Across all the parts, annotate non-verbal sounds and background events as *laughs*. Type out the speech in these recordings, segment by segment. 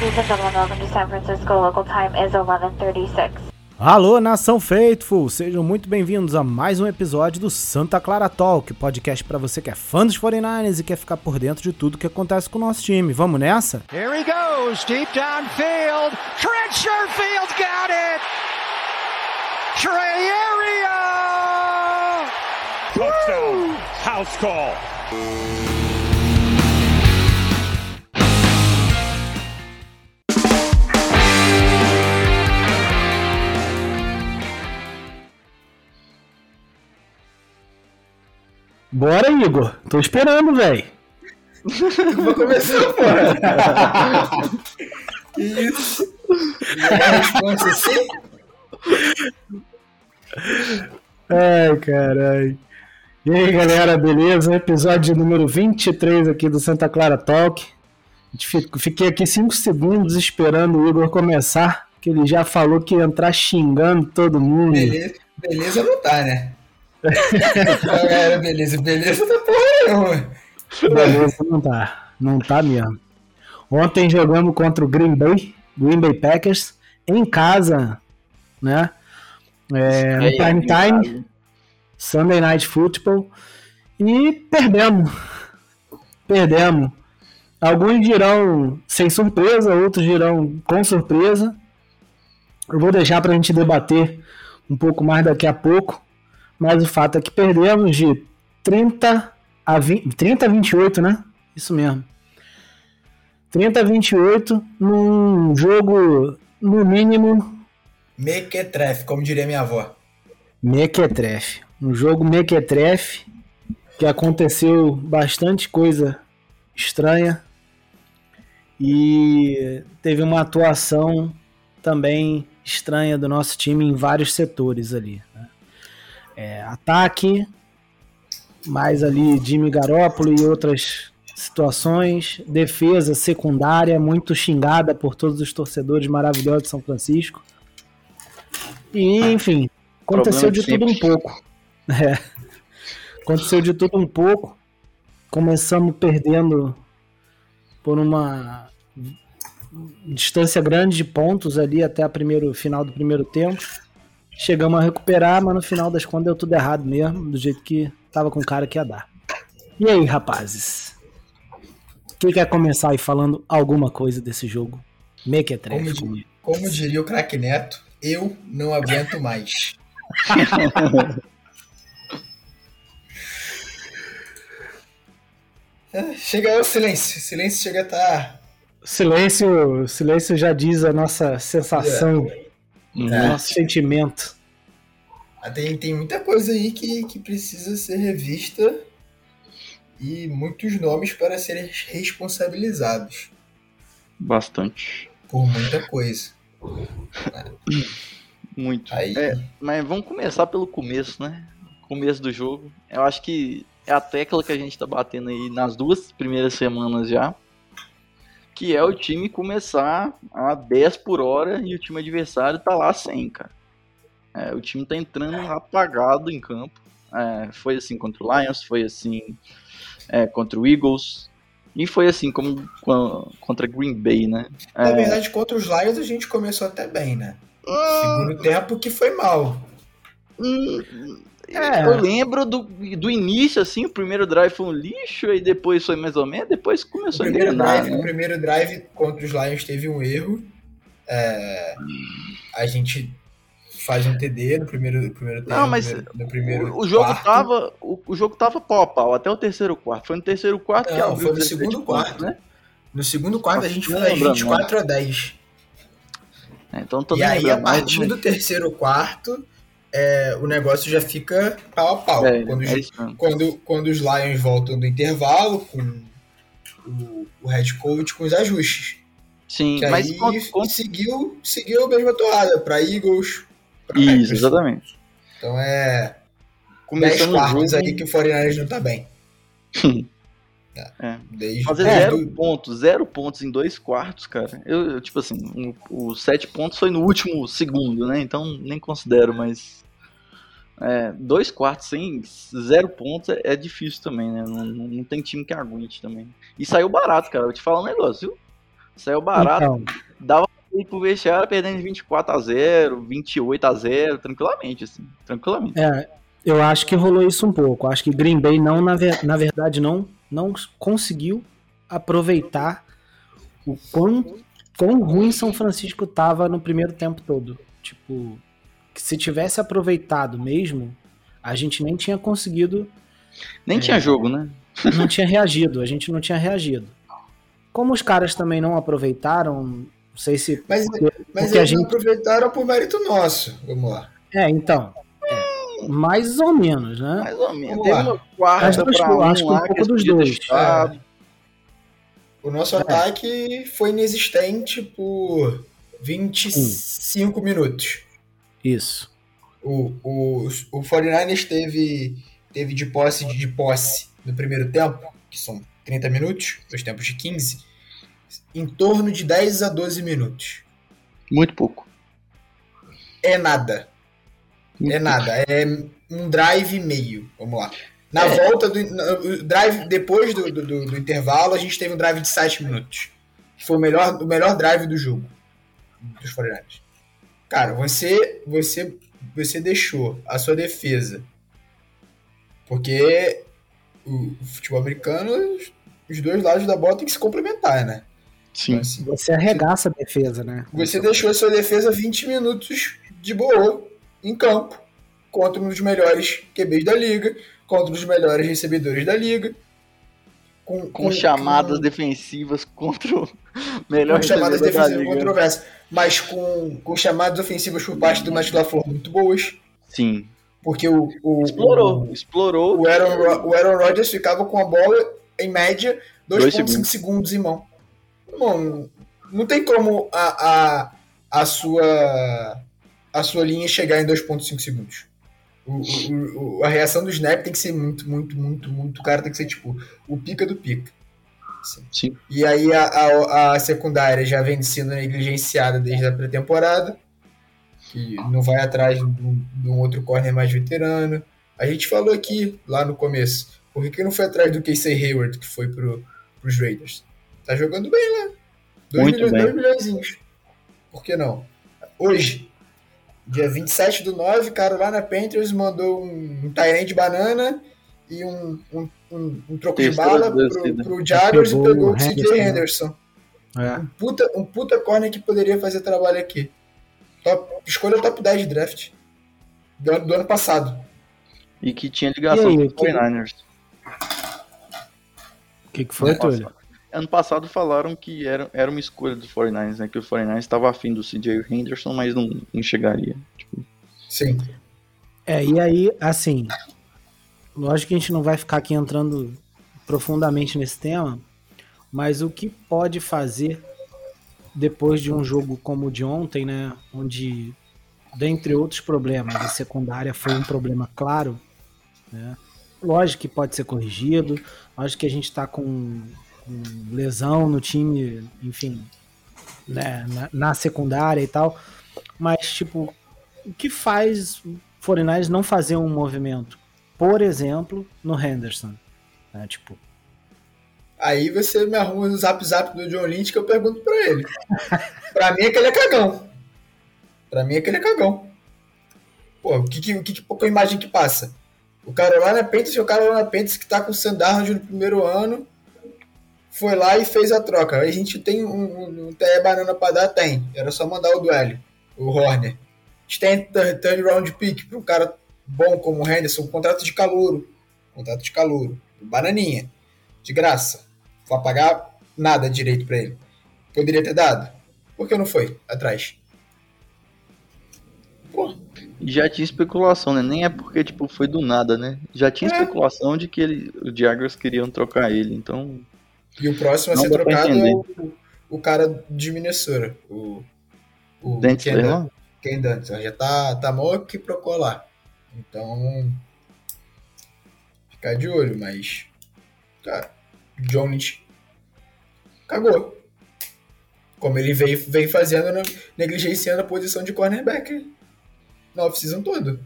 Ladies and gentlemen, welcome to San Francisco. Local time is 11:36. Alô, nação Faithful! Sejam muito bem-vindos a mais um episódio do Santa Clara Talk, podcast para você que é fã dos 49ers e quer ficar por dentro de tudo que acontece com o nosso time. Vamos nessa? Here he goes, deep downfield. Trent Sherfield got it. Trey Area. Touchdown. House call. Bora, Igor! Tô esperando, velho! *laughs* Vou começar, porra! *laughs* que isso? a resposta assim? Ai, caralho. E aí, galera, beleza? Episódio número 23 aqui do Santa Clara Talk. Fiquei aqui 5 segundos esperando o Igor começar, que ele já falou que ia entrar xingando todo mundo. Beleza, beleza não tá, né? Galera, beleza, beleza tá porra nenhuma. Beleza não tá, não tá mesmo. Ontem jogamos contra o Green Bay, Green Bay Packers, em casa, né? É, no prime time, Sunday Night Football, e perdemos. Perdemos. Alguns dirão sem surpresa, outros dirão com surpresa. Eu vou deixar para a gente debater um pouco mais daqui a pouco. Mas o fato é que perdemos de 30 a 20, 30 a 28, né? Isso mesmo. 30 a 28 num jogo, no mínimo. Mequetrefe, como diria minha avó. Mequetrefe. Um jogo mequetrefe que aconteceu bastante coisa estranha e teve uma atuação também estranha do nosso time em vários setores ali. Né? É, ataque, mais ali Jimmy Garoppolo e outras situações, defesa secundária muito xingada por todos os torcedores maravilhosos de São Francisco. E, enfim, aconteceu de tudo um pouco. *laughs* É. Aconteceu de tudo um pouco. Começamos perdendo por uma distância grande de pontos ali até o primeiro final do primeiro tempo. Chegamos a recuperar, mas no final das contas deu tudo errado mesmo, do jeito que tava com o cara que ia dar. E aí, rapazes? Quem quer começar aí falando alguma coisa desse jogo? Mequetrefe. Como, como diria o craque Neto, eu não aguento mais. *laughs* chega o silêncio. Silêncio chega a estar. Tá... Silêncio, silêncio já diz a nossa sensação, é. O é. nosso sentimento. Ah, tem, tem muita coisa aí que, que precisa ser revista e muitos nomes para serem responsabilizados. Bastante. Por muita coisa. *coughs* Muito. Aí... É, mas vamos começar pelo começo, né? Começo do jogo. Eu acho que é a tecla que a gente tá batendo aí nas duas primeiras semanas já. Que é o time começar a 10 por hora e o time adversário tá lá 100, cara. É, o time tá entrando apagado em campo. É, foi assim contra o Lions, foi assim é, contra o Eagles. E foi assim como contra Green Bay, né? Na verdade, contra os Lions a gente começou até bem, né? Hum... Segundo tempo que foi mal. Hum, é. Eu lembro do, do início, assim, o primeiro drive foi um lixo, e depois foi mais ou menos, depois começou o a engrenar. Drive, né? O primeiro drive contra os Lions teve um erro. É, a gente faz um TD no primeiro, no primeiro tempo. Não, mas no primeiro o, o jogo quarto. tava. O, o, jogo tava pau a pau, até o terceiro quarto. Foi no terceiro quarto Não, que foi no segundo quarto, né? No segundo quarto a gente foi 24 a 10. É, então tô e aí, a partir mais, do terceiro quarto, é, o negócio já fica pau a pau. É, quando, é quando, quando os Lions voltam do intervalo, com o, o head coach com os ajustes. Sim, que mas aí seguiu, seguiu a mesma toada para Eagles, isso, exatamente. Então é. Começando 10 quartos aí que o 49 não tá bem. *laughs* é. é. Desde, Fazer zero do... pontos, zero pontos em dois quartos, cara. Eu, eu tipo assim, um, os sete pontos foi no último segundo, né? Então nem considero, mas. É, dois quartos sem zero pontos é, é difícil também, né? Não, não, não, tem time que aguente também. E saiu barato, cara. Vou te falar um negócio, viu? Saiu barato. Então, Dava pra ir pro vestiário perdendo 24 a 0 28 a 0 tranquilamente, assim. Tranquilamente. É, eu acho que rolou isso um pouco. Acho que Green Bay não, na, ver, na verdade, não, não conseguiu aproveitar o quão, quão ruim São Francisco tava no primeiro tempo todo. Tipo, que se tivesse aproveitado mesmo, a gente nem tinha conseguido. Nem é, tinha jogo, né? Não tinha reagido, a gente não tinha reagido. Como os caras também não aproveitaram, não sei se. Mas, porque, mas porque eles gente... não aproveitaram por mérito nosso. Vamos lá. É, então. É, mais ou menos, né? Mais ou menos. Teve uma quarta pra um acho que um pouco dos dois. É. O nosso é. ataque foi inexistente por 25 Sim. minutos. Isso. O, o, o 49ers teve, teve de posse de posse no primeiro tempo, que são 30 minutos, dois tempos de 15, em torno de 10 a 12 minutos. Muito pouco. É nada. É nada. É um drive e meio. Vamos lá. Na é. volta do drive, depois do, do, do, intervalo, a gente teve um drive de 7 minutos. Que foi o melhor, o melhor drive do jogo. Dos 49ers. Cara, você, você, você deixou a sua defesa. Porque o futebol americano, os dois lados da bola tem que se complementar, né? Sim. Então, assim, você arregaça a defesa, né? Você deixou a sua defesa 20 minutos de boa em campo contra um dos melhores QBs da liga, contra um dos melhores recebedores da liga. Com, com, com chamadas com, defensivas contra o melhor com chamadas defensivas controversas, mas com, com chamadas ofensivas por parte do Matt LaFleur muito boas. Sim. Porque o, o explorou, o, explorou. O Aaron, o Aaron Rodgers ficava com a bola em média 2,5 segundos. segundos em mão. Bom, não tem como a, a, a sua a sua linha chegar em 2,5 segundos. O, o, o, a reação do snap tem que ser muito, muito, muito, muito. O cara tem que ser tipo o pica do pica. Assim. Sim. E aí a, a, a, secundária já vem sendo negligenciada desde a pré-temporada, que não vai atrás de um, de um, outro corner mais veterano. A gente falou aqui lá no começo, por que não foi atrás do Casey Hayward, que foi pro, pros Raiders? Tá jogando bem lá. 2 milhões, bem. milhões. Por que não? Hoje, Dia 27 do 9, Carolina Panthers mandou um, um de banana e um, um, um, um troco de bala pro, pro Jaguars e pegou o CJ Henderson. É. Um, puta, um puta corner que poderia fazer trabalho aqui. Top, escolha top 10 de draft do, do ano passado. E que tinha ligação com os 49ers. O que, que foi, Túlio? Ano passado falaram que era, era uma escolha do 49ers, né? Que o 49ers estava afim do CJ Henderson, mas não, não chegaria. Tipo... Sim. É, e aí, assim, lógico que a gente não vai ficar aqui entrando profundamente nesse tema, mas o que pode fazer depois de um jogo como o de ontem, né? Onde, dentre outros problemas, a secundária foi um problema claro, né? Lógico que pode ser corrigido, lógico que a gente está com lesão no time, enfim, né, na, na, secundária e tal. Mas, tipo, o que faz Foreigners não fazer um movimento? Por exemplo, no Henderson. Né, tipo. Aí você me arruma o zap zap do John Lynch que eu pergunto pra ele. pra mim é que ele é cagão. Pra mim é que ele é cagão. Pô, o que, que, que, que imagem que passa? O Carolina Panthers e o Carolina Panthers que tá com o Sandarnold no primeiro ano foi lá e fez a troca. A gente tem um, um, um banana para dar? Tem. Era só mandar o duelo, o Horner. A gente tem third round pick para um cara bom como o Henderson, um contrato de calouro. Contrato de calouro. Bananinha. De graça. Não vai pagar nada direito para ele. Poderia ter dado. Por que não foi atrás? Pô. Já tinha especulação, né? Nem é porque tipo, foi do nada, né? Já tinha é. especulação de que ele, os Jaguars queriam trocar ele, então e o próximo a ser trocado é o, o, cara de Minnesota, o, o Ken, Ken Dante. Já tá, tá mal que procurou lá. Então, ficar de olho, mas, cara, John Lynch cagou. Como ele veio, veio fazendo, negligenciando a posição de cornerback na off-season todo.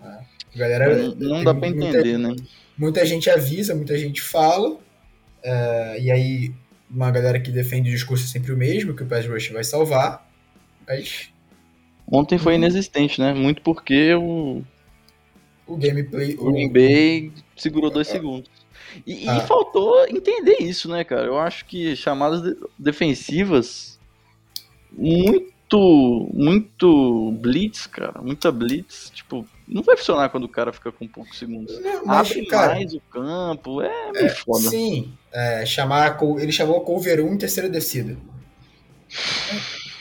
A galera, não, não dá pra entender, muita, né? Muita gente avisa, muita gente fala, Uh, e aí uma galera que defende o discurso sempre o mesmo, que o pass rush vai salvar, mas... Ontem foi inexistente, né? Muito porque o... O gameplay... O Green Bay segurou dois é. segundos. E, ah. e, faltou entender isso, né, cara? Eu acho que chamadas de defensivas muito, muito blitz, cara, muita blitz, tipo, não vai funcionar quando o cara fica com poucos segundos. Não, mas, Abre cara, mais o campo, é é, foda. Sim, é, chamar, ele chamou cover 1 em terceira descida.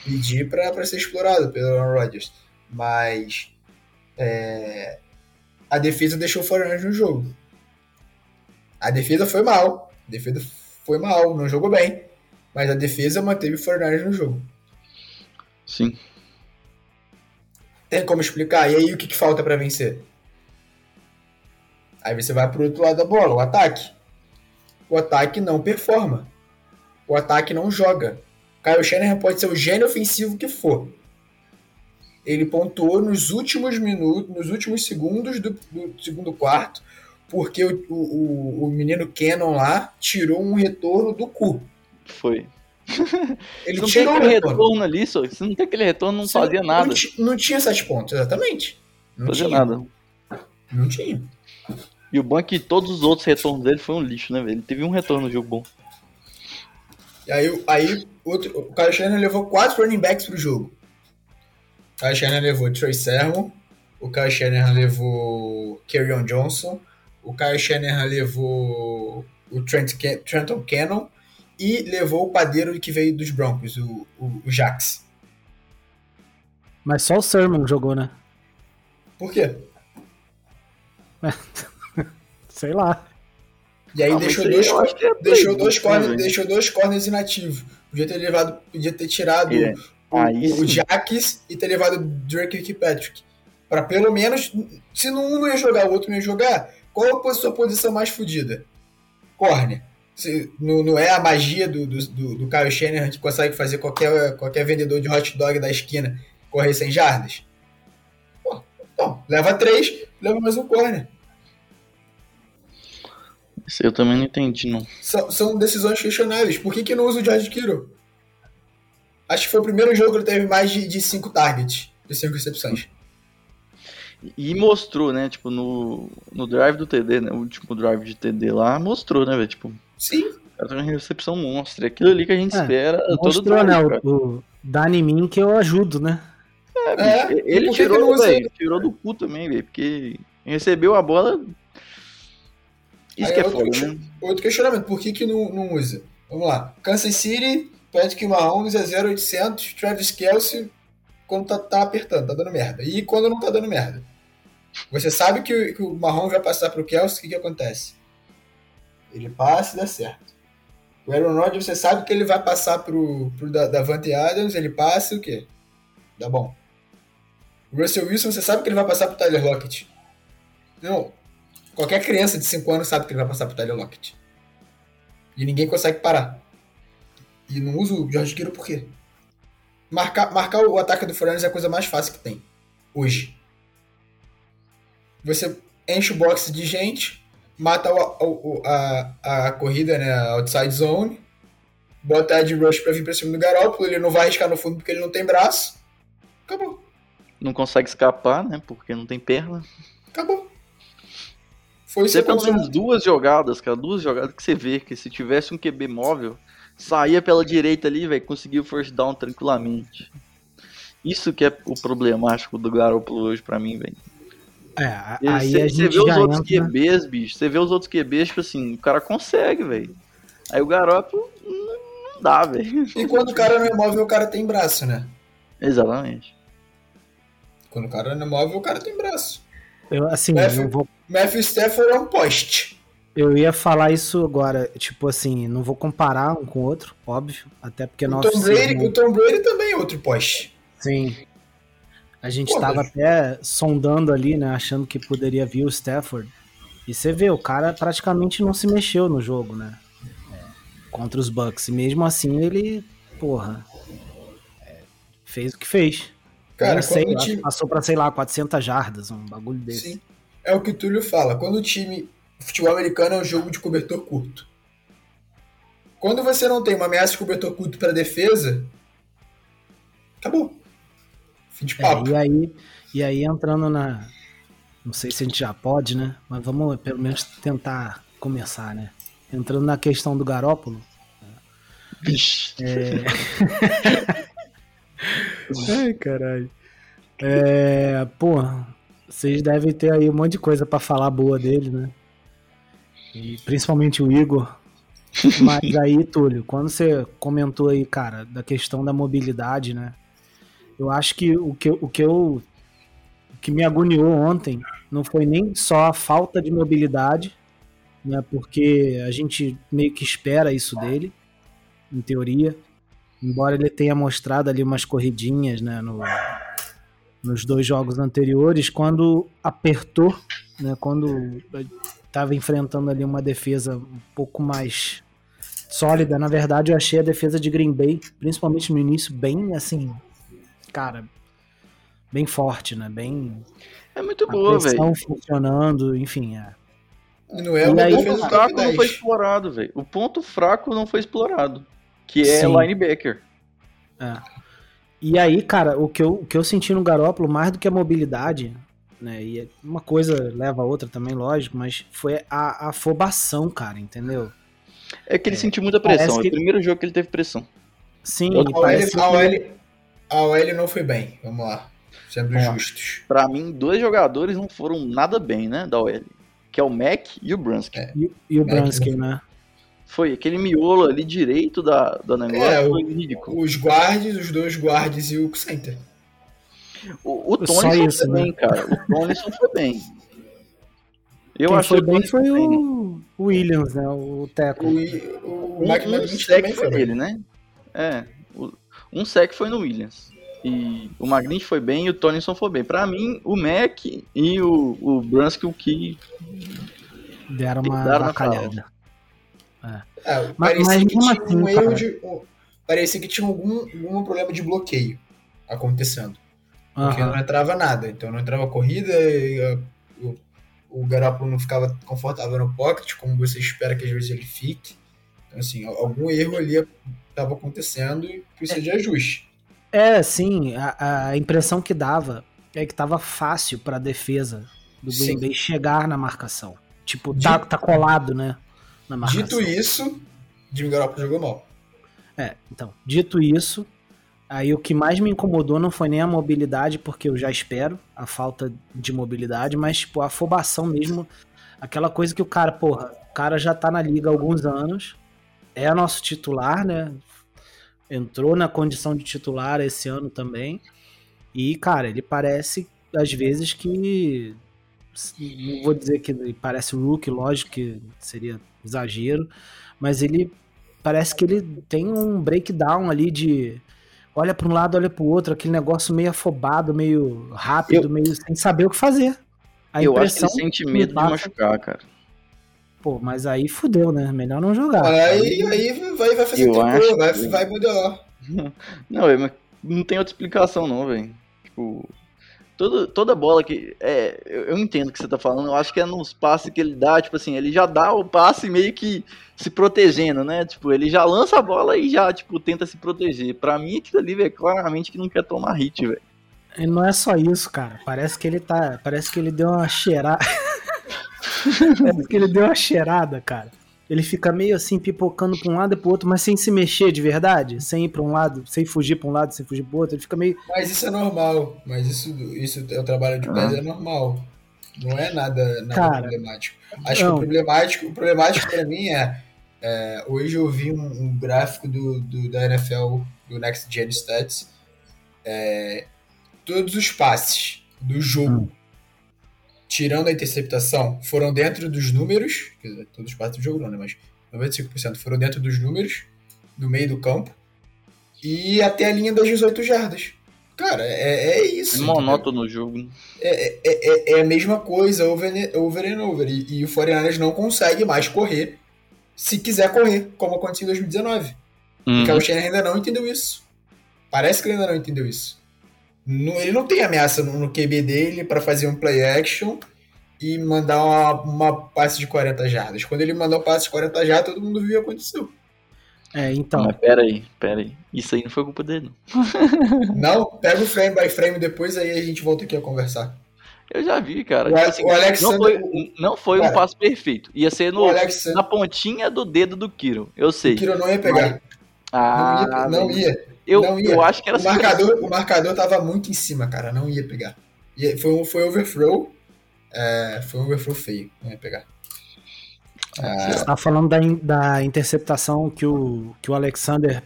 Pedir pra, pra ser explorado pelo Aaron Rodgers. Mas é, a defesa deixou o Foreigners no jogo. A defesa foi mal. A defesa foi mal, não jogou bem. Mas a defesa manteve o Fortnite no jogo. Sim. Tem como explicar? E aí o que, que falta para vencer? Aí você vai pro outro lado da bola, o ataque. O ataque não performa. O ataque não joga. Kyle Shanahan pode ser o gênio ofensivo que for. Ele pontuou nos últimos minutos, nos últimos segundos do, do segundo quarto, porque o, o, o menino Canon lá tirou um retorno do cu. Foi. Ele não tirou aquele retorno. retorno ali, só. Se não tem aquele retorno, não Você fazia não, nada. Não, não, tinha sete pontos, exatamente. Não fazia tinha. nada. Não tinha. E o bom é que todos os outros retornos dele foi um lixo, né, velho? Ele teve um retorno no jogo bom. E aí, aí outro, o Kyle Shannon levou quatro running backs pro jogo. O Kyle Shannon levou Trey Sermon, o Kyle Shannon levou Kerryon Johnson, o Kyle Shanahan levou o Trent, Trenton Cannon e levou o padeiro que veio dos Broncos, o, o, o Jax. Mas só o Sermon jogou, né? Por quê? *laughs* Sei lá. E aí ah, deixou, dois, é deixou, dois corners, deixou dois corners inativos. Podia ter levado, podia ter tirado é. o, o Jax e ter levado o Drake Kirkpatrick. Para pelo menos, se um não ia jogar, o outro não ia jogar, qual a sua posição mais fodida? Corner. Não, não, é a magia do, do, do, Kyle Shanahan que consegue fazer qualquer, qualquer vendedor de hot dog da esquina correr sem jardas? Pô, então, leva três, leva mais um corner. Isso eu também não entendi, não. São, são decisões questionáveis. Por que, que não usa o George Kittle? Acho que foi o primeiro jogo que ele teve mais de, de cinco targets, de cinco recepções. E mostrou, né, tipo, no, no drive do TD, né, o último drive de TD lá, mostrou, né, velho, tipo... Sim. Era uma recepção monstra, aquilo ali que a gente é, espera mostrou, todo drive, né, o, o dá em mim que eu ajudo, né? É, é ele tirou, véio, tirou do cu também, velho, porque recebeu a bola... Isso Aí que é, é outro, foda, né? Outro questionamento, por que que não, não usa? Vamos lá, Kansas City, Patrick Mahomes é 0800, Travis Kelsey quando tá, tá, apertando, tá dando merda. E quando não tá dando merda. Você sabe que, que o Marrom vai passar pro Kelsey, o que, que acontece? Ele passa e dá certo. O Aaron Rodgers, você sabe que ele vai passar pro, pro Davante Adams, ele passa e o quê? Dá bom. O Russell Wilson, você sabe que ele vai passar pro Tyler Lockett. Não. Qualquer criança de 5 anos sabe que ele vai passar pro Tyler Lockett. E ninguém consegue parar. E não usa o George Kittle por quê? Marcar, marcar o ataque do Foreigners é a coisa mais fácil que tem. Hoje. Você enche o box de gente, mata o, a, a, a, corrida, né? A outside zone, bota Ed Rush pra vir pra cima do Garoppolo, ele não vai arriscar no fundo porque ele não tem braço. Acabou. Não consegue escapar, né? Porque não tem perna. Acabou. Foi isso Tem pelo menos duas jogadas, cara. Duas jogadas que você vê que se tivesse um QB móvel, saía pela direita ali, velho, conseguiu first down tranquilamente. Isso que é o problemático do Garoppolo hoje pra mim, velho. É, aí cê, a gente vê os outros entra... QBs, bicho. Você vê os outros QBs, tipo assim, o cara consegue, velho. Aí o Garoppolo não dá, velho. E quando o cara não é móvel, o cara tem braço, né? Exatamente. Quando o cara não é móvel, o cara tem braço. Eu, assim, Matthew, eu vou... Matthew Stafford é um poste. Eu ia falar isso agora, tipo assim, não vou comparar um com o outro, óbvio, até porque o nosso Tom Brady, o Tom Brady também é outro poste. Sim. A gente estava até sondando ali, né, achando que poderia vir o Stafford. E você vê, o cara praticamente não se mexeu no jogo, né? Contra os Bucks. E mesmo assim ele, porra, é, fez o que fez. Cara, sei, time... passou para sei lá, 400 jardas, um bagulho desse. Sim. É o que o Túlio fala. Quando o time o futebol americano é um jogo de cobertor curto. quando você não tem uma ameaça de cobertor curto para defesa, acabou. Fim de é, papo. É, e, aí, e aí entrando na. Não sei se a gente já pode, né? Mas vamos pelo menos tentar começar, né? Entrando na questão do Garópolo. É... *laughs* Ai, caralho. É, pô, vocês devem ter aí um monte de coisa para falar boa dele, né? E principalmente o Igor. *laughs* Mas aí, Túlio, quando você comentou aí, cara, da questão da mobilidade, né? Eu acho que o que, o que eu o que me agoniou ontem não foi nem só a falta de mobilidade, né? Porque a gente meio que espera isso dele, em teoria. Embora ele tenha mostrado ali umas corridinhas, né, no, nos dois jogos anteriores, quando apertou, né, quando estava enfrentando ali uma defesa um pouco mais sólida. Na verdade, eu achei a defesa de Green Bay, principalmente no início, bem assim, cara, bem forte, né? Bem. É muito boa, velho. funcionando, enfim, é. Não é o ponto fraco não foi explorado, velho. O ponto fraco não foi explorado, que é Sim. linebacker. É. E aí, cara, o que eu, o que eu senti no Garópolo, mais do que a mobilidade, né? E é uma coisa leva a outra também, lógico, mas foi a afobação, cara, entendeu? É que ele é, sentiu muita pressão. É que... o primeiro jogo que ele teve pressão. Sim, a OL, a, OL, a OL não foi bem, vamos lá. Sendo Bom, justos. Pra mim, dois jogadores não foram nada bem, né, da OL. Que é o Mac e o Brunsky. É, e, e, o Brunsky, né? Foi aquele miolo ali direito da, da negócio. É, foi ridículo. Os guards, os dois guards e o center. O, o Tony isso, foi né? bem, cara. O Tony *laughs* foi bem. Eu Quem foi bem foi o, o Williams, né? O Teco. O, o, o Mike um sec foi nele, né? É. um sec foi no Williams. E o Magnic foi bem e o Tonison foi bem. Pra mim, o Mac e o, o Brunsky o que deram uma bacalhada. É. É, mas, parecia, que tinha assim, um erro de, parecia que tinha algum, algum problema de bloqueio acontecendo. Porque não entrava nada. Então não entrava corrida, e, o, o Garoppolo não ficava confortável no pocket, como você espera que às vezes ele fique. Então, assim, algum erro ali estava acontecendo e precisa é, de ajuste. É, sim. A, a impressão que dava é que estava fácil para a defesa do Green Bay chegar na marcação. Tipo, tá, tá colado, né? Na marcação. Dito isso, Jimmy Garoppolo jogou mal. É, então, dito isso, Aí o que mais me incomodou não foi nem a mobilidade, porque eu já espero a falta de mobilidade, mas tipo, a afobação mesmo, aquela coisa que o cara, porra, o cara já tá na liga há alguns anos, é nosso titular, né? Entrou na condição de titular esse ano também. E, cara, ele parece, às vezes, que. Não vou dizer que ele parece o Rook, lógico que seria exagero, mas ele parece que ele tem um breakdown ali de olha para um lado, olha para o outro, aquele negócio meio afobado, meio rápido, eu, meio sem saber o que fazer. A eu acho que ele sente medo de machucar, cara. Pô, mas aí fudeu, né? Melhor não jogar. Aí, aí vai, vai fazer tempo, vai, que... vai mudar. *laughs* Não, não tem outra explicação não, velho. Tipo, toda, toda bola que. É, eu, eu, entendo o que você tá falando. Eu acho que é nos passes que ele dá, tipo assim, ele já dá o passe meio que se protegendo, né? Tipo, ele já lança a bola e já, tipo, tenta se proteger. Pra mim, aquilo ali, velho, claramente que não quer tomar hit, velho. Não é só isso, cara. Parece que ele tá. Parece que ele deu uma cheirada. *laughs* parece que ele deu uma cheirada, cara. Ele fica meio assim, pipocando pra um lado e pro outro, mas sem se mexer de verdade, sem ir pra um lado, sem fugir pra um lado, sem fugir pro outro. Ele fica meio. Mas isso é normal. Mas isso, isso é o trabalho de pés, ah. é normal. Não é nada, nada Cara, problemático. Acho não. que o problemático, o problemático para mim é, é, Hoje eu vi um, um gráfico do, do, da NFL, do Next Gen Stats. É, todos os passes do jogo hum tirando a interceptação, foram dentro dos números, quer dizer, todos os passos do jogo não, né, mas 95% foram dentro dos números, no meio do campo, e até a linha das 18 jardas. Cara, é, é isso. É monótono no jogo. É, é, é, é, a mesma coisa, over, over and over. E, e o 49 não consegue mais correr se quiser correr, como aconteceu em 2019. Uhum. Porque o Shanahan ainda não entendeu isso. Parece que ele ainda não entendeu isso ele não tem ameaça no, no QB dele para fazer um play action e mandar uma, uma passe de 40 jardas. Quando ele mandou um passe de 40 jardas, todo mundo viu o que aconteceu. É, então. Mas pera aí, pera aí. Isso aí não foi culpa dele. *laughs* Não, pega o frame by frame depois, aí a gente volta aqui a conversar. Eu já vi, cara. O, tipo assim, o Alexander... Não foi, não foi cara, um passo perfeito. Ia ser no, Alexander... na pontinha do dedo do Kiro. Eu sei. O Kiro não ia pegar. Mas... Ah, não ia. Não ia. Eu, não ia. eu acho que era o marcador, o marcador tava muito em cima, cara. Não ia pegar. Foi, foi overthrow. É, foi um overthrow feio. Não ia pegar. Ah, Você tá falando da, da interceptação que o, que o Alexander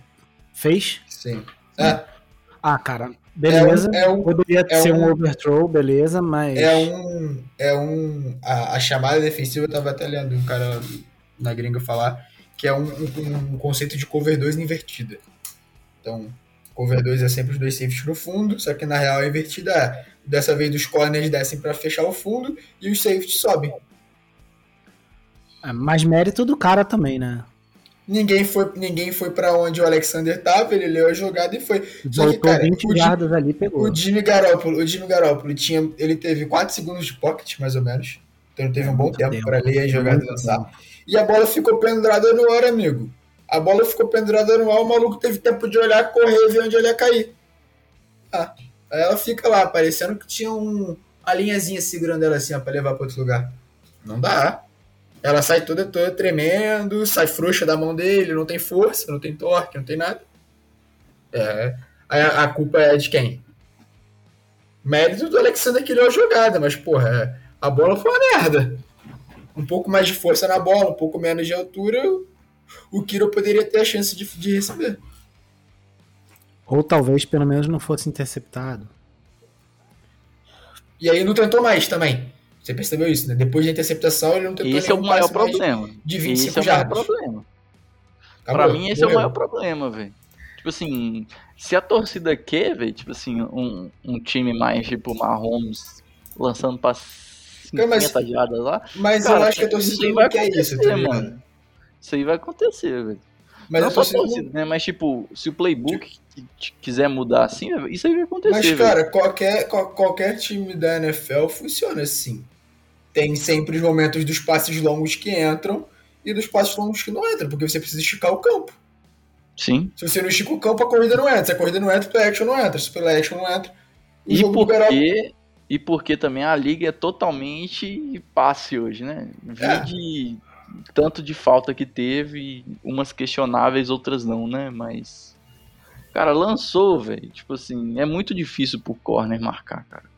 fez? Sim. É. Ah, cara, beleza. É um, é um, Poderia é ser um, um, overthrow, beleza, mas. É um. É um. A, a, chamada defensiva, eu tava até lendo um cara na gringa falar que é um, um, conceito de cover 2 invertida. Então, cover 2 é sempre os dois safeties no fundo, só que na real a invertida é. Dessa vez os corners descem para fechar o fundo e os safeties sobem. É, mais mérito do cara também, né? Ninguém foi, ninguém foi para onde o Alexander tava, ele leu a jogada e foi. Só que, cara, 20 o, jardas ali, pegou. O Jimmy Garoppolo, o Jimmy Garoppolo tinha, ele teve 4 segundos de pocket, mais ou menos. Então ele teve é um bom tempo para ler a jogada e lançar. E a bola ficou pendurada no ar, amigo. A bola ficou pendurada no ar, o maluco teve tempo de olhar, correr e ver onde ele ia cair. Ah, aí ela fica lá, parecendo que tinha um, uma linhazinha segurando ela assim, ó, pra levar para outro lugar. Não dá. Ela sai toda, toda tremendo, sai frouxa da mão dele, não tem força, não tem torque, não tem nada. É, a, a culpa é de quem? Mérito do Alexander que criou a jogada, mas, porra, é, a bola foi uma merda. Um pouco mais de força na bola, um pouco menos de altura, o Kiro poderia ter a chance de, de receber. Ou talvez pelo menos não fosse interceptado. E aí não tentou mais também. Você percebeu isso, né? Depois da interceptação, ele não tentou Esse é o maior problema. De 25 esse é o maior problema. Acabou, pra mim, esse morreu. é o maior problema, velho. Tipo assim, se a torcida quer, velho, tipo assim, um, um time mais tipo Mahomes lançando pra 50 mas, jardas lá. Mas cara, eu acho que a torcida não quer isso, tá mano. Isso aí vai acontecer, velho. Mas não só torcida, né? Mas tipo, se o playbook quiser mudar assim, isso aí vai acontecer. Mas, cara, qualquer, qualquer time da NFL funciona assim tem sempre os momentos dos passes longos que entram e dos passes longos que não entram, porque você precisa esticar o campo. Sim. Se você não estica o campo, a corrida não entra. Se a corrida não entra, o play action não entra. Se o play action não entra, o e jogo porque, E porque também a liga é totalmente passe hoje, né? Vide é. Tanto de falta que teve, umas questionáveis, outras não, né? Mas. Cara, lançou, velho. Tipo assim, é muito difícil pro corner marcar, cara.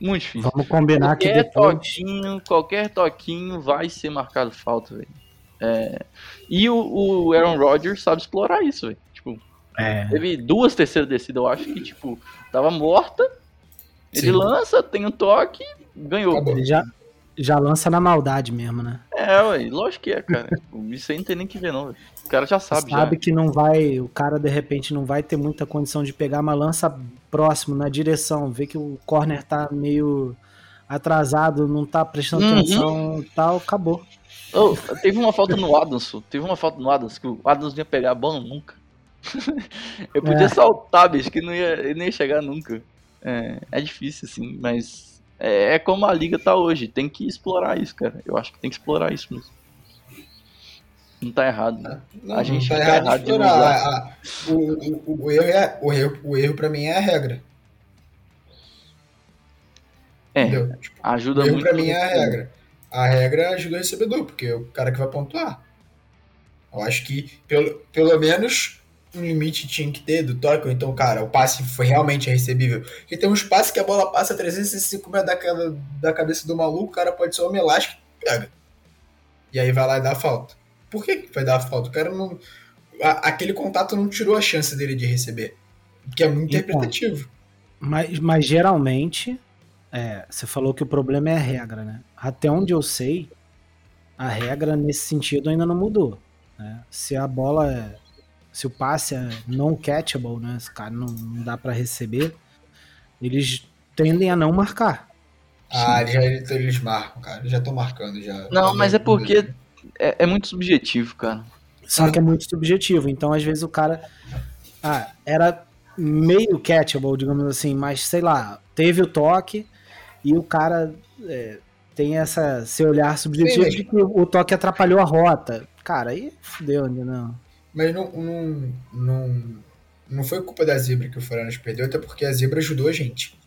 Muito difícil. Vamos combinar qualquer que depois... toquinho, qualquer toquinho vai ser marcado falta, velho. É... E o, o, Aaron Rodgers sabe explorar isso, velho. Tipo, é. teve duas terceiras descidas, eu acho que, tipo, tava morta. Ele Sim. lança, tem um toque, ganhou. Ele já, já lança na maldade mesmo, né? É, ué, lógico que é, cara. *laughs* Isso aí não tem nem que ver, não. Véio. O cara já sabe, sabe já. que não vai, o cara de repente não vai ter muita condição de pegar uma lança próximo na direção, vê que o corner tá meio atrasado, não tá prestando uhum. atenção, tal, acabou. Oh, teve uma falta no Adams, teve uma falta no Adams que o Adams não ia pegar a bola nunca. *laughs* Eu podia é. saltar, bicho, que não ia, ele não ia chegar nunca. É, é difícil, assim, mas é, é como a liga tá hoje. Tem que explorar isso, cara. Eu acho que tem que explorar isso mesmo. Não tá errado. Né? Não, a gente não tá, errado, errado de usar. o, o, o, erro é, o erro, o erro pra mim é a regra. É, tipo, ajuda o erro muito. pra mim é a regra. A regra ajuda o recebedor, porque é o cara que vai pontuar. Eu acho que, pelo, pelo menos, um limite tinha que ter do toque, ou então, cara, o passe foi realmente recebível. Porque tem uns passes que a bola passa 365 metros da, da cabeça do maluco, o cara pode ser um elástico e pega. E aí vai lá e dá falta. Por que, que vai dar falta? O cara não. A, aquele contato não tirou a chance dele de receber. Que é muito então, interpretativo. Mas, mas geralmente, é, você falou que o problema é a regra, né? Até onde eu sei, a regra nesse sentido ainda não mudou. Né? Se a bola é, Se o passe é não catchable, né? Esse cara não, não dá para receber, eles tendem a não marcar. Ah, já, eles marcam, cara. Já estão marcando já. Não, mas é porque é, é muito subjetivo, cara. Só que é muito subjetivo. Então, às vezes, o cara. Ah, era meio catchable, digamos assim, mas sei lá, teve o toque e o cara é, tem essa, esse olhar subjetivo Sim, de que o toque atrapalhou a rota. Cara, aí fudeu ainda não. Mas não, não, não, não foi culpa da zebra que o Foreigners perdeu, até porque a zebra ajudou a gente.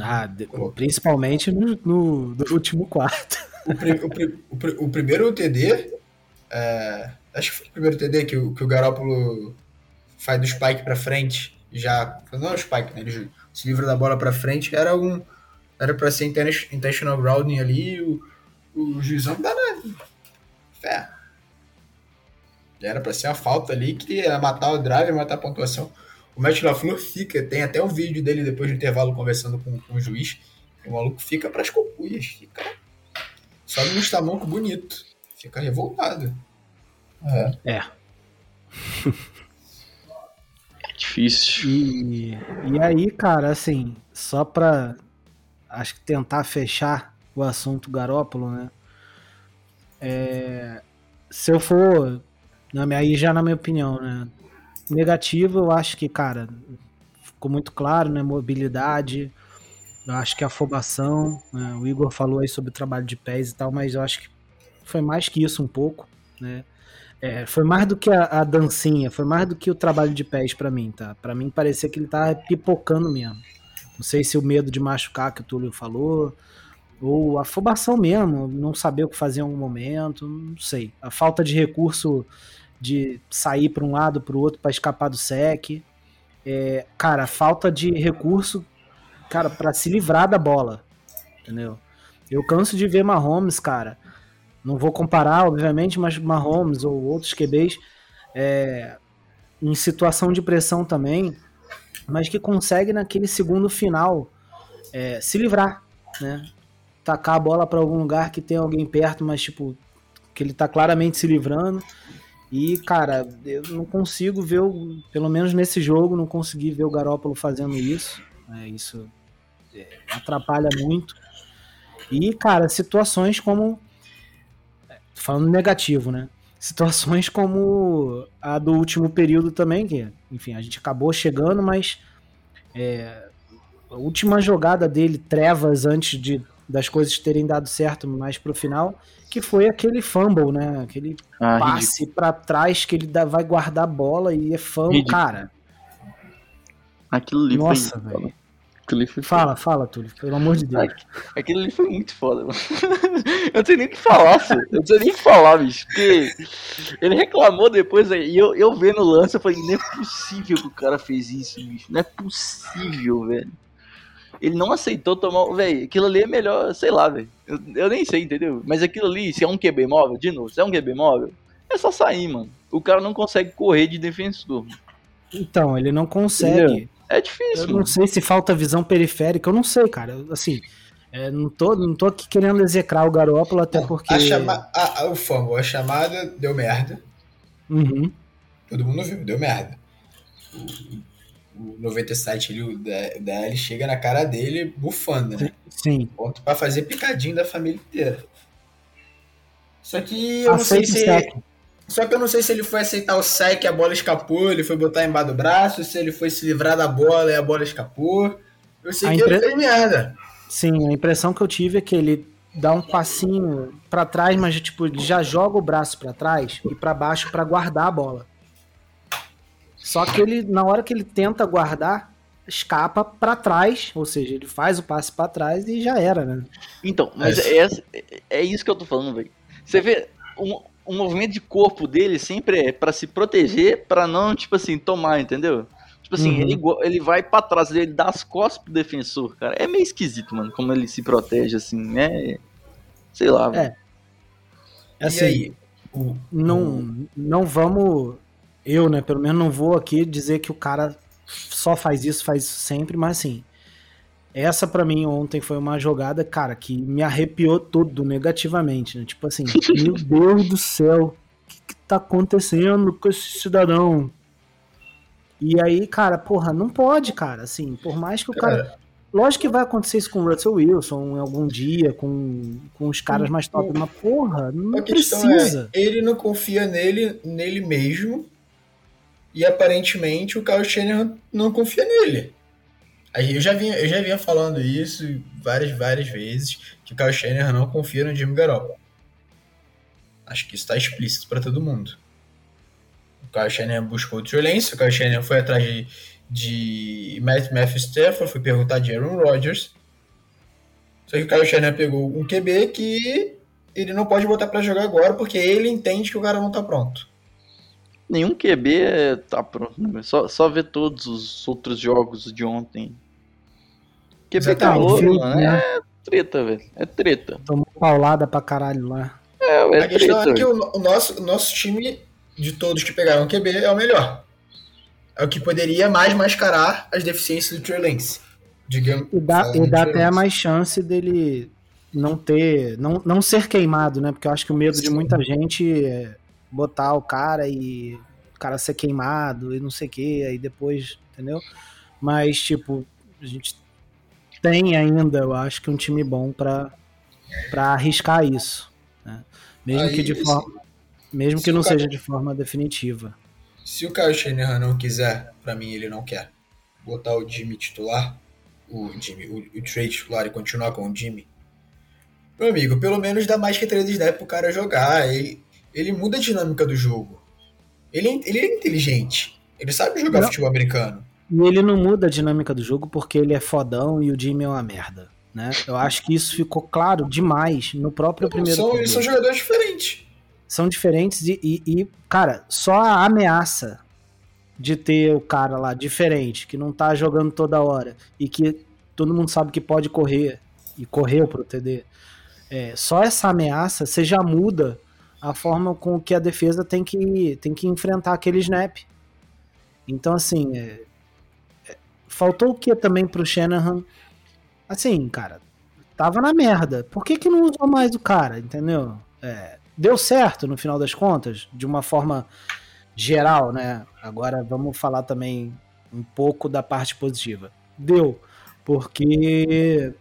Ah, principalmente no, no, no, último quarto. O, pri, o, pri, o, pri, o primeiro TD, é, acho que foi o primeiro TD que o, que o Garópolo faz do spike para frente, já. Não é o spike, né? Ele se livra da bola para frente, era um. Era pra ser intentional grounding ali, o, o juizão dá na. Fé. Era pra ser uma falta ali que ia matar o drive, matar a pontuação. O Matt LaFleur fica, tem até um vídeo dele depois do intervalo conversando com, com o juiz. O maluco fica pras cocuias, fica. Sobe no estamanco bonito. Fica revoltado. É. É. *laughs* é difícil. E, e aí, cara, assim, só pra acho que tentar fechar o assunto Garópolo, né? É, se eu for, aí já na minha opinião, né? Negativo, eu acho que, cara, ficou muito claro, né? Mobilidade, eu acho que afobação, né? o Igor falou aí sobre o trabalho de pés e tal, mas eu acho que foi mais que isso um pouco, né? É, foi mais do que a, a, dancinha, foi mais do que o trabalho de pés para mim, tá? Para mim parecia que ele tava pipocando mesmo. Não sei se o medo de machucar que o Túlio falou, ou afobação mesmo, não saber o que fazer em algum momento, não sei. A falta de recurso de sair para um lado para o outro para escapar do sec. É, cara, falta de recurso, cara, para se livrar da bola, entendeu? Eu canso de ver Mahomes, cara. Não vou comparar, obviamente, mas Mahomes ou outros QBs é, em situação de pressão também, mas que consegue naquele segundo final é, se livrar, né? Tacar a bola para algum lugar que tem alguém perto, mas tipo que ele tá claramente se livrando. E, cara, eu não consigo ver, o, pelo menos nesse jogo, não consegui ver o Garópolo fazendo isso. Né? Isso é, atrapalha muito. E, cara, situações como. Falando negativo, né? Situações como a do último período também, que, enfim, a gente acabou chegando, mas é, a última jogada dele, trevas antes de, das coisas terem dado certo mais pro final, que foi aquele fumble, né? Aquele ah, passe para trás que ele dá, vai guardar a bola e é fumble, ridículo. cara. Aquilo ali Nossa, velho. Aquilo foi fala, foda. fala, Túlio, pelo amor de Deus. Aquilo ali foi muito foda, mano. *laughs* Eu não sei nem o que falar, filho. Eu não sei nem o que falar, bicho. Porque ele reclamou depois e eu, eu vendo o lance, eu falei, não é possível que o cara fez isso, bicho. Não é possível, velho. Ele não aceitou tomar. Velho, aquilo ali é melhor, sei lá, velho. Eu, eu, nem sei, entendeu? Mas aquilo ali, se é um QB móvel, de novo, se é um QB móvel, é só sair, mano. O cara não consegue correr de defensor. Então, ele não consegue. Entendeu? É difícil. Eu mano. não sei se falta visão periférica, eu não sei, cara. Assim, é, não, tô, não tô aqui querendo execrar o Garópolo, até porque. A chama... a, a, o fumble, a chamada deu merda. Uhum. Todo mundo viu, deu merda o 97 ali, o DL, chega na cara dele bufando, né? Sim. Ponto pra fazer picadinho da família inteira. Só que eu Aceita não sei se. Só que eu não sei se ele foi aceitar o sec, a bola escapou, ele foi botar embaixo do braço, se ele foi se livrar da bola e a bola escapou. Eu sei a que impre... ele fez merda. Sim, a impressão que eu tive é que ele dá um passinho para trás, mas tipo, já joga o braço para trás e para baixo para guardar a bola. Só que ele, na hora que ele tenta guardar, escapa para trás, ou seja, ele faz o passe para trás e já era, né? Então, mas é, é, é isso que eu tô falando, velho. Você vê, um, um movimento de corpo dele sempre é para se proteger, para não, tipo assim, tomar, entendeu? Tipo assim, uhum. ele, ele vai para trás, ele dá as costas pro defensor, cara. É meio esquisito, mano, como ele se protege, assim, né? Sei lá, velho. É. Assim, aí, o, não, não vamos eu, né, pelo menos não vou aqui dizer que o cara só faz isso, faz isso sempre, mas assim, essa para mim ontem foi uma jogada, cara, que me arrepiou todo negativamente, né? Tipo assim, *laughs* meu Deus do céu, o que, que tá acontecendo com esse cidadão? E aí, cara, porra, não pode, cara, assim, por mais que o cara. É. Lógico que vai acontecer isso com o Russell Wilson em algum dia, com, com os caras mais top, mas porra, não a precisa. É, ele não confia nele, nele mesmo e aparentemente o Kyle Shanahan não confia nele. Eu já vinha, eu já vinha falando isso várias, várias vezes, que o Kyle Shanahan não confia no Jimmy Garoppolo. Acho que isso está explícito para todo mundo. O Kyle Shanahan buscou o Trey o Kyle Shanahan foi atrás de, de Matt Matthew Stafford, foi perguntar de Aaron Rodgers. Só que o Kyle Shanahan pegou um QB que ele não pode botar para jogar agora porque ele entende que o cara não tá pronto. Nenhum QB tá pronto, né? Só, só ver todos os outros jogos de ontem. QB calor, mano, é treta, velho. É treta. Tomou paulada pra caralho lá. É, é a questão treta, é que o, o, nosso, o nosso time, de todos que pegaram QB, é o melhor. É o que poderia mais mascarar as deficiências do Trey Lance. Digamos, e dá, e dá até mais chance dele não ter. Não, não ser queimado, né? Porque eu acho que o medo Sim. de muita gente é botar o cara e o cara ser queimado e não sei o que, aí depois, entendeu? Mas, tipo, a gente tem ainda, eu acho que um time bom para arriscar isso. Né? Mesmo aí, que de forma. Mesmo que não seja de forma definitiva. Se o Kyle Shanahan não quiser, para mim ele não quer, botar o Jimmy titular, o Jimmy, o, o Trey titular e continuar com o Jimmy, meu amigo, pelo menos dá mais que 3 snaps pro cara jogar. Ele, ele muda a dinâmica do jogo. Ele, é ele é inteligente. Ele sabe jogar não. futebol americano. E ele não muda a dinâmica do jogo porque ele é fodão e o Jimmy é uma merda. Né? Eu acho que isso ficou claro demais no próprio não, primeiro. São, eles são jogadores diferentes. São diferentes e, e, e, cara, só a ameaça de ter o cara lá diferente, que não tá jogando toda hora e que todo mundo sabe que pode correr e correu pro TD. É, só essa ameaça, você já muda a forma com que a defesa tem que, tem que enfrentar aquele snap. Então, assim, é, é, faltou o que também pro Shanahan? Assim, cara, tava na merda. Por que, que não usou mais o cara, entendeu? É, deu certo no final das contas, de uma forma geral, né? Agora vamos falar também um pouco da parte positiva. Deu, porque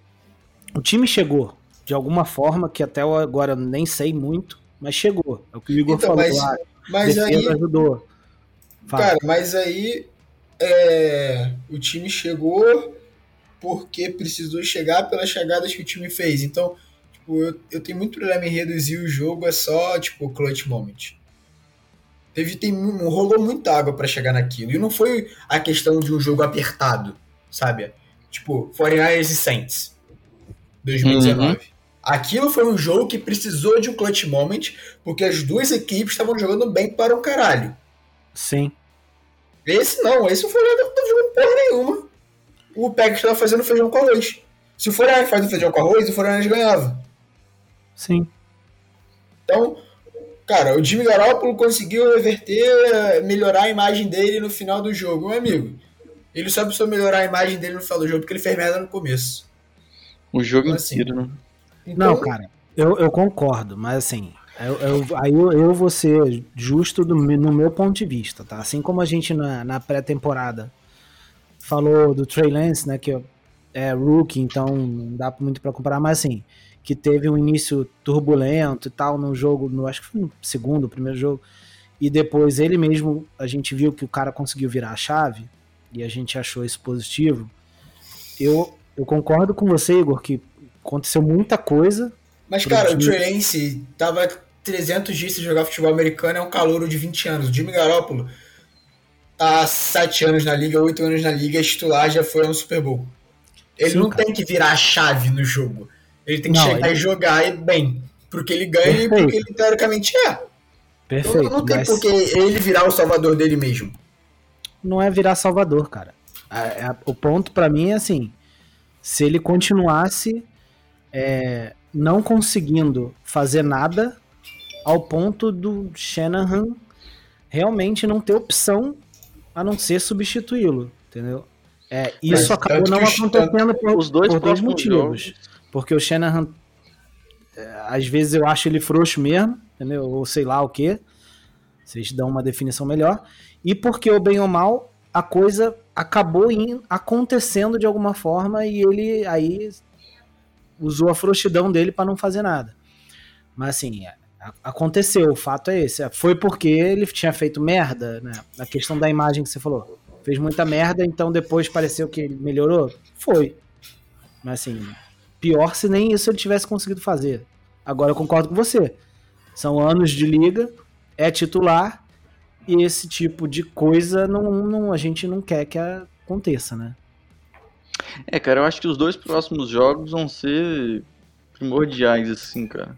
o time chegou de alguma forma, que até agora nem sei muito, mas chegou. É o que o Igor então, falou mas, lá. Mas aí, ajudou. Fala. Cara, mas aí é, o time chegou porque precisou chegar pelas chegadas que o time fez. Então, tipo, eu, eu tenho muito problema em reduzir o jogo, é só, tipo, clutch moment. Teve, tem, rolou muita água para chegar naquilo. E não foi a questão de um jogo apertado, sabe? Tipo, 49ers e Saints. 2019. Uhum. Aquilo foi um jogo que precisou de um clutch moment, porque as duas equipes estavam jogando bem para um caralho. Sim. Esse não, esse o não tá jogando porra nenhuma. O Packers estava fazendo feijão com arroz. Se o Fortnite faz o feijão com arroz, o Fortnite ganhava. Sim. Então, cara, o Jimmy Garoppolo conseguiu reverter, melhorar a imagem dele no final do jogo. Meu amigo, ele só precisou melhorar a imagem dele no final do jogo porque ele fez merda no começo. O jogo então, assim, inteiro, né? Então... Não, cara, eu, eu concordo, mas assim, eu, eu, aí eu, eu vou ser justo do, no meu ponto de vista, tá? Assim como a gente na, na pré-temporada falou do Trey Lance, né, que é rookie, então não dá muito para comparar, mas assim, que teve um início turbulento e tal no jogo, no, acho que foi no segundo, primeiro jogo, e depois ele mesmo, a gente viu que o cara conseguiu virar a chave, e a gente achou isso positivo. Eu, eu concordo com você, Igor, que aconteceu muita coisa. Mas, cara, o Trey Lance tava 300 dias sem jogar futebol americano, é um calouro de 20 anos. O Jimmy Garoppolo tá 7 anos na liga, 8 anos na liga, é titular, já foi no Super Bowl. Ele Sim, não cara. tem que virar a chave no jogo. Ele tem que não, chegar ele... e jogar e bem. Porque ele ganha Perfeito. e porque ele teoricamente é. Perfeito. Então, não tem mas... porque ele virar o salvador dele mesmo. Não é virar salvador, cara. É, é, o ponto para mim é assim: se ele continuasse é, não conseguindo fazer nada ao ponto do Shanahan realmente não ter opção a não ser substituí-lo, entendeu? É, isso acabou não acontecendo por, os dois, por dois motivos. Jogos. Porque o Shanahan, é, às vezes eu acho ele frouxo mesmo, entendeu? Ou sei lá o que. Vocês dão uma definição melhor. E porque, o bem ou mal, a coisa acabou in, acontecendo de alguma forma e ele aí usou a frouxidão dele para não fazer nada. Mas assim, aconteceu, o fato é esse. Foi porque ele tinha feito merda, né? A questão da imagem que você falou. Fez muita merda, então depois pareceu que ele melhorou? Foi. Mas assim, pior se nem isso ele tivesse conseguido fazer. Agora eu concordo com você. São anos de liga, é titular E esse tipo de coisa não, não, a gente não quer que aconteça, né? É, cara, eu acho que os dois próximos jogos vão ser primordiais, assim, cara.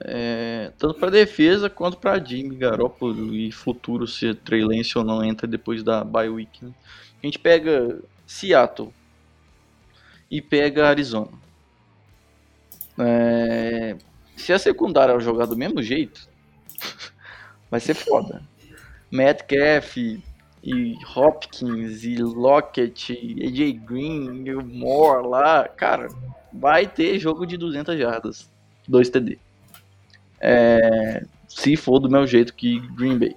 É, tanto para defesa quanto para Jimmy Garoppolo e futuro se Trey Lance ou não entra depois da bye week. Né? A gente pega Seattle e pega Arizona. É, se a secundária jogar do mesmo jeito, *laughs* vai ser foda. Metcalf e Hopkins e Lockett, e AJ Green e o Moore lá, cara, vai ter jogo de 200 jardas, 2 TD. É, se for do meu jeito que Green Bay.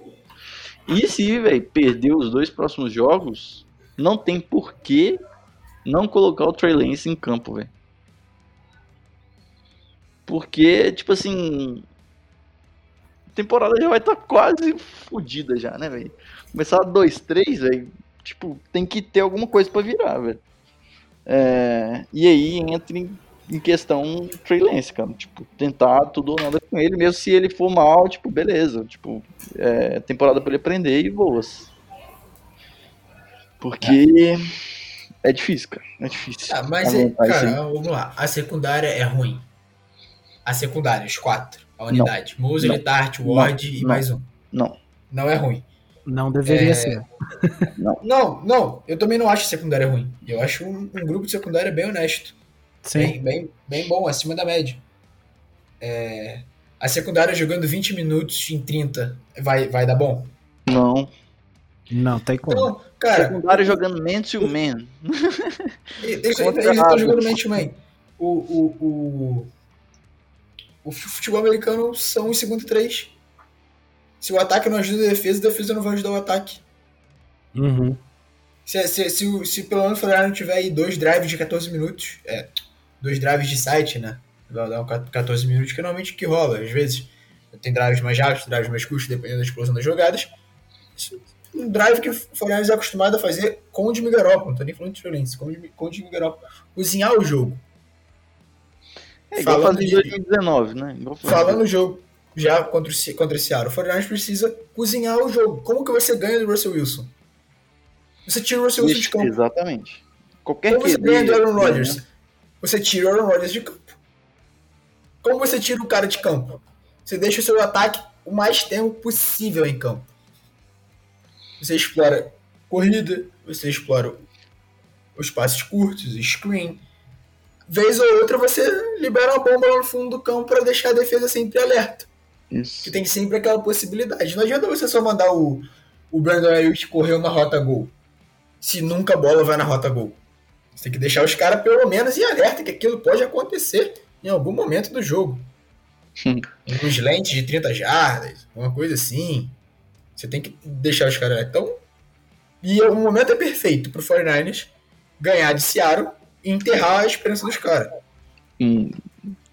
E se, velho, perder os dois próximos jogos, não tem porquê não colocar o Trey Lance em campo, velho. Porque, tipo assim, temporada já vai estar tá quase fodida já, né, velho? Começar 2-3, velho, tipo, tem que ter alguma coisa para virar, velho. É, e aí entra em, em questão Trey Lance, cara. Tipo, tentar tudo ou nada com ele, mesmo se ele for mal, tipo, beleza. Tipo, é, temporada para ele aprender e boas. Porque é, é difícil, cara. É difícil. Ah, mas, é, cara, vamos lá. A secundária é ruim a secundária, os quatro, a unidade. Não. Tart, Ward não. e mais um. Não. Não é ruim. Não deveria é... ser. *laughs* não. não, não, eu também não acho a secundária ruim. Eu acho um, um grupo de secundária bem honesto. Sim. Bem, bem, bem bom, acima da média. É... A secundária jogando 20 minutos em 30 vai, vai dar bom? Não. Não, tem como. Não, cara, secundária jogando man to man. *laughs* Eles estão jogando man to man. O, o, o, o futebol americano são os segundo e três. Se o ataque não ajuda a defesa, a defesa não vai ajudar o ataque. Uhum. Se, se, se, se, pelo menos o não tiver aí dois drives de 14 minutos, é, dois drives de site, né? Vai dar 14 minutos, que normalmente que rola, às vezes. Tem drives mais rápidos, drives mais curtos, dependendo da explosão das jogadas. Um drive que o Fortaleza é acostumado a fazer com o Jimmy Garoppolo, não tô nem falando de violência, com o Jimmy Garoppolo. Cozinhar o jogo. É igual fazer em 2019, né? Falando no jogo já contra, o, contra esse Seattle, o 49 precisa cozinhar o jogo. Como que você ganha do Russell Wilson? Você tira o Russell Wilson de campo. Exatamente. Qualquer Como você ganha do Aaron Rodgers? Né? Você tira o Aaron Rodgers de campo. Como você tira o cara de campo? Você deixa o seu ataque o mais tempo possível em campo. Você explora corrida, você explora os passes curtos, screen, vez ou outra você libera uma bomba lá no fundo do campo para deixar a defesa sempre alerta. Isso. Que tem sempre aquela possibilidade. Não adianta você só mandar o, o Brandon Ayuk correr na rota gol. Se nunca a bola vai na rota gol. Você tem que deixar os caras pelo menos em alerta que aquilo pode acontecer em algum momento do jogo. *laughs* Uns lentes de 30 jardas, uma coisa assim. Você tem que deixar os caras. Então, e o momento é perfeito pro 49ers ganhar de Seattle enterrar a esperança dos caras. Hum.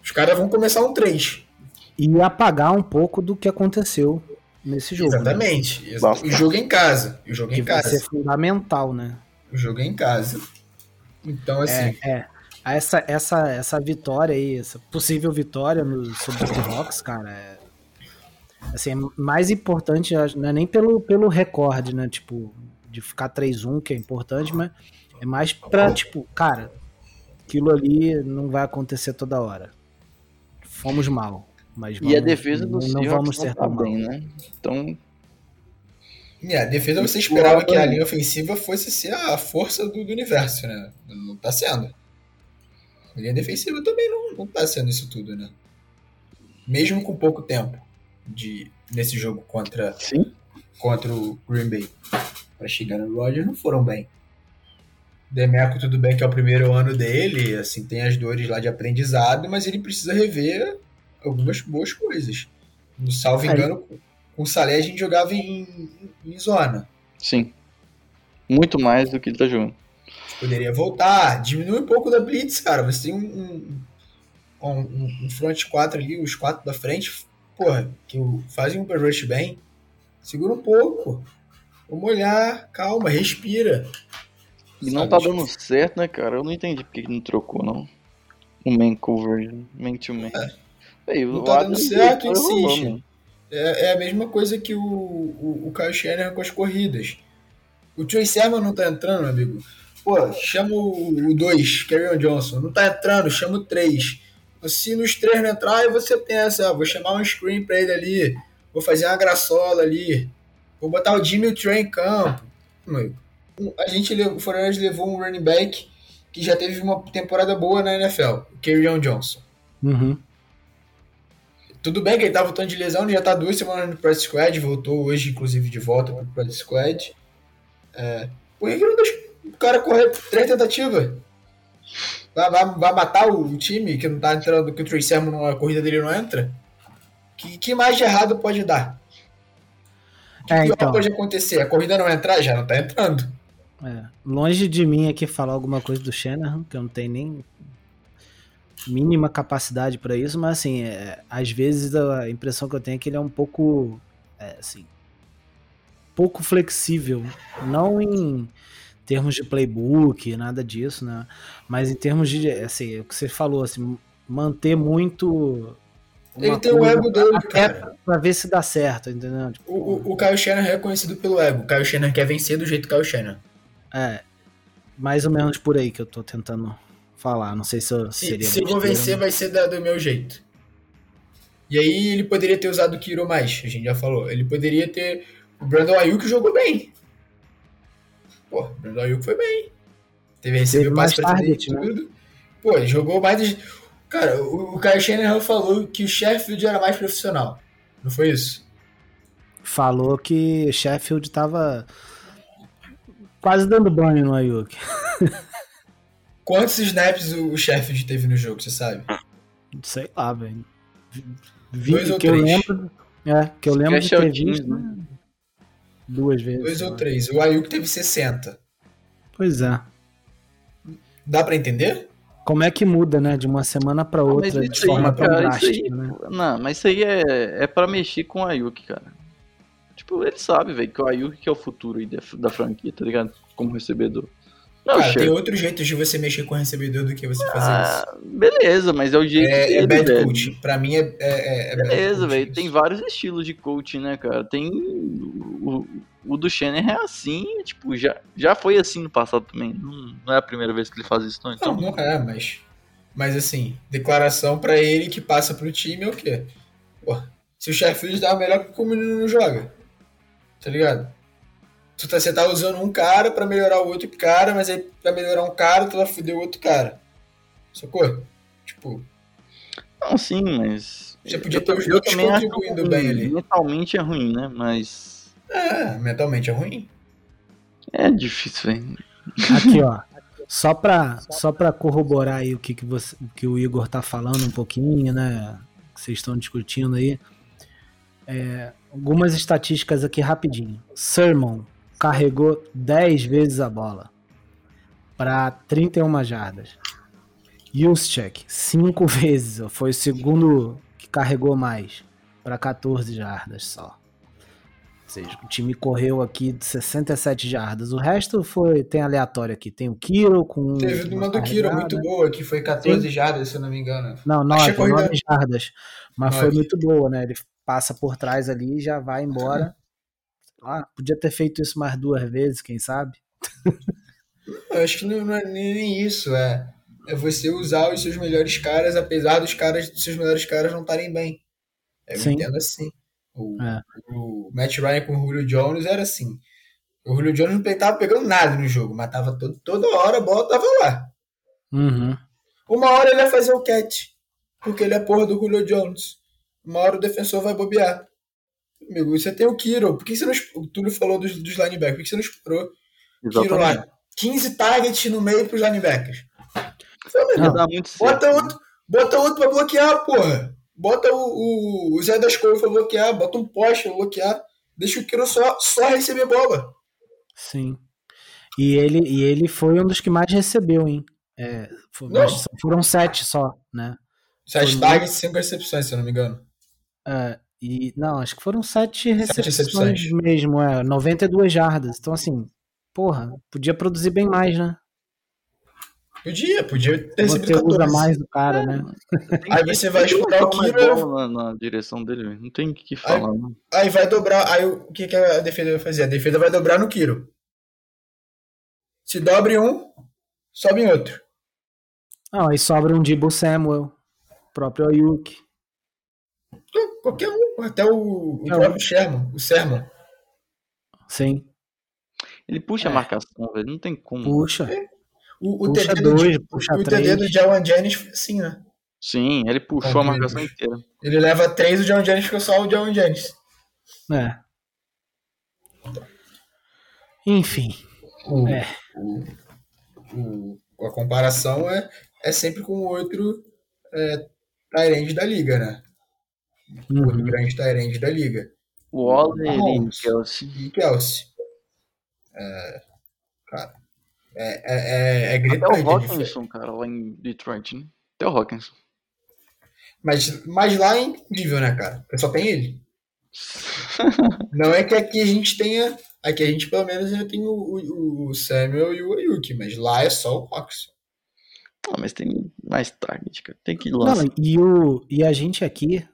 Os caras vão começar um 3. E apagar um pouco do que aconteceu nesse jogo. Né? Exatamente. Né? O jogo é em casa. O jogo é em que casa. Vai ser fundamental, né? O jogo é em casa. Então, assim. É, é. Essa, essa, essa vitória aí, essa possível vitória no, sobre os Seahawks, cara, é, assim, é mais importante, não é nem pelo, pelo recorde, né? Tipo, de ficar 3-1, que é importante, mas é mais pra, tipo, cara, aquilo ali não vai acontecer toda hora. Fomos mal. Mas vamos, e a defesa do não, não vamos ser tão bem, né? Então. É, a defesa você esperava que a linha ofensiva fosse ser a força do, do universo, né? Não tá sendo. A linha defensiva também não, não tá sendo isso tudo, né? Mesmo com pouco tempo de, nesse jogo contra, Sim. contra o Green Bay. Para chegar no Rodgers, não foram bem. Demeco, tudo bem que é o primeiro ano dele, assim, tem as dores lá de aprendizado, mas ele precisa rever algumas boas coisas. No salvo engano, com o Salé a gente jogava em, em, zona. Sim. Muito mais do que ele tá jogando. Poderia voltar, diminui um pouco da blitz, cara. Você tem um, um, um, um front 4 ali, os quatro da frente, porra, que fazem um rush bem. Segura um pouco. Vamos olhar, calma, respira. E não tá dando certo, né, cara? Eu não entendi porque que não trocou, não. O main cover, main to main. É. Ei, não tá dando certo, insiste. É, é a mesma coisa que o, o, o Kyle Shanahan com as corridas. O Trey Sermon não tá entrando, meu amigo. Pô, chama o 2, Kerryon Johnson. Não tá entrando, chama o 3. Se nos três não entrar, aí você pensa, ah, vou chamar um screen pra ele ali, vou fazer uma graçola ali, vou botar o Jimmy Trey em campo. A gente, o Fortaleza levou um running back que já teve uma temporada boa na NFL, o Kerryon Johnson. Uhum. Tudo bem que ele tá voltando de lesão, ele já tá duas semanas no press squad, voltou hoje, inclusive, de volta pro press squad. É, por que, que não deixa o cara correr três tentativas? Vai, vai, vai matar o time que não tá entrando, que o Trey Sermon, a corrida dele não entra? Que, que mais de errado pode dar? O que é, então. pode acontecer? A corrida não entrar? Já não tá entrando. É, longe de mim aqui falar alguma coisa do Shanahan, que eu não tenho nem mínima capacidade para isso, mas assim, é, às vezes a impressão que eu tenho é que ele é um pouco, é, assim, pouco flexível, não em termos de playbook, nada disso, né? Mas em termos de, assim, o que você falou, assim, manter muito. Ele tem o ego dele, cara. Pra ver se dá certo, entendeu? Tipo, o, o, o Kyle Shannon é reconhecido pelo ego. O Kyle Shannon quer vencer do jeito Kyle Shannon. É, mais ou menos por aí que eu tô tentando falar. Não sei se eu seria. Se, se eu vou vencer, né? vai ser da, do meu jeito. E aí ele poderia ter usado o Kiro mais, a gente já falou. Ele poderia ter. O Brandon Ayuk jogou bem. Pô, o Brandon Ayuk foi bem. Teve recebeu mais pra target, né? tudo. Pô, ele jogou mais. Cara, o, o Kyle Shanahan falou que o Sheffield era mais profissional. Não foi isso? Falou que o Sheffield tava quase dando banho no Ayuk. Quantos snaps o Sheffield teve no jogo, você sabe? Sei lá, velho. Dois ou que três. Eu lembro, é, que eu lembro de ter visto, né? duas vezes. Dois ou três. O Ayuk teve 60. Pois é. Dá para entender? Como é que muda, né? De uma semana para outra, de forma tão drástica, né? Não, mas isso aí é, é para mexer com o Ayuk, cara. Tipo, ele sabe, velho, que o Ayuk que é o futuro da, da franquia, tá ligado? Como recebedor. Não, tem outros jeitos de você mexer com o recebedor do que você fazer ah, isso. Beleza, mas é o jeito. É, é bad velho. coach. Pra mim é. é, é beleza, velho. Tem vários estilos de coaching, né, cara? Tem. O, o do Shannon é assim, tipo, já, já foi assim no passado também. Não, não é a primeira vez que ele faz isso, não. Então... Não, não é, mas. Mas assim, declaração pra ele que passa pro time é o quê? Pô, se o Sheffield dá melhor que o menino não joga. Tá ligado? tu tá, você tá usando um cara para melhorar o outro cara, mas aí pra melhorar um cara, tu vai foder o outro cara. Sacou? Tipo. Não, sim, mas. Você podia ter os dois contribuindo bem ali. Mentalmente é ruim, né? Mas. É, mentalmente é ruim. É difícil, velho. Aqui, ó. Só pra, só pra corroborar aí o que, que, você, que o Igor tá falando um pouquinho, né? Que vocês estão discutindo aí. É, algumas estatísticas aqui rapidinho. Sermon, carregou 10 vezes a bola para 31 jardas. Juszczyk, 5 *laughs* vezes, foi o segundo que carregou mais, para 14 jardas só. Ou seja, o time correu aqui de 67 jardas. O resto foi tem aleatório aqui. Tem o Kiro com. Teve uma do Kiro muito boa, que foi 14 Sim. jardas, se eu não me engano. Não, 9, 9 jardas. Mas 9. foi muito boa, né? Ele passa por trás ali e já vai embora. Ah, podia ter feito isso mais duas vezes, quem sabe? Eu acho que não, não é nem isso, é, é você usar os seus melhores caras, apesar dos caras, dos seus melhores caras não estarem bem. Eu Sim. entendo assim. O, é. o Matt Ryan com o Julio Jones era assim. O Julio Jones não estava pegando nada no jogo, mas tava todo, toda hora a bola tava lá. Uhum. Uma hora ele vai fazer o catch, porque ele é porra do Julio Jones. Uma hora o defensor vai bobear. Amigo, você tem o Kiro. Por que você não. O Túlio falou dos, dos linebackers. Por que você não explorou? Exatamente. Kiro lá. 15 targets no meio pros linebackers. Não, dá muito bota, outro, bota outro pra bloquear, porra. Bota o, o, o Zé das Cores pra bloquear. Bota um poste pra bloquear. Deixa o Kiro só, só receber bola. Sim. E ele, e ele foi um dos que mais recebeu, hein? É, foram sete só, né? Sete targets e cinco recepções, se eu não me engano. É, e, não, acho que foram sete recepções, sete recepções. mesmo, é, 92 jardas. Então, assim, porra, podia produzir bem mais, né? Podia, podia ter recebido 14. usa mais do cara, né? Aí você vai escutar o Kiro... Na, na, direção dele, não tem o que falar. Aí, aí, vai dobrar, aí o que, que a defesa vai fazer? A defesa vai dobrar no Kiro. Se dobre um, sobe em outro. Não, aí sobra um Dibu Samuel, próprio Ayuk. Qualquer um, até o, o próprio Sherman, o Sermon. Sim. Ele puxa é. a marcação, velho. Não tem como. Puxa. É. O, o puxa TD dois, do, puxa o TD do Jawan Jennings foi assim, né? Sim, ele puxou a marcação inteira. Ele leva três, o Jawan Jennings ficou só o Jawan Jennings. É. Enfim. O, é. O, a comparação é, é sempre com o outro é, Tyrande da liga, né? Uhum. Outro grande Tyrande da liga. O Waller e Kelsey. E Kelsey. É, cara, é, é, é, é gritante. Até o Hawkinson, cara, lá em Detroit, né? Até o Hawkinson. Mas, mas lá é incrível, né, cara? Porque só tem ele. *laughs* Não é que aqui a gente tenha. Aqui a gente pelo menos ainda tem o, o, o Samuel e o Ayuki, mas lá é só o Hawkinson. Ah, mas tem mais target, cara. Tem que ir lá. e, o, e a gente aqui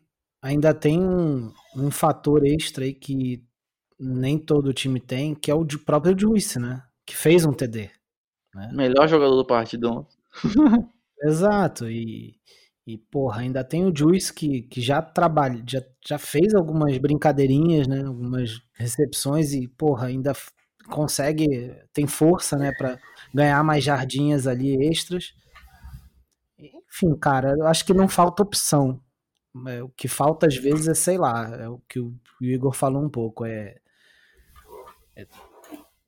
ainda tem um, um fator extra aí que nem todo time tem, que é o de próprio Juice, né? Que fez um TD. Né? Melhor jogador do partido *laughs* Exato, e, e porra, ainda tem o Juice que, que já trabalha, já, já fez algumas brincadeirinhas, né? Algumas recepções e, porra, ainda consegue, tem força, né, para ganhar mais jardinhas ali extras. Enfim, cara, eu acho que não falta opção. É, o que falta às vezes é, sei lá, é o que o Igor falou um pouco, é é,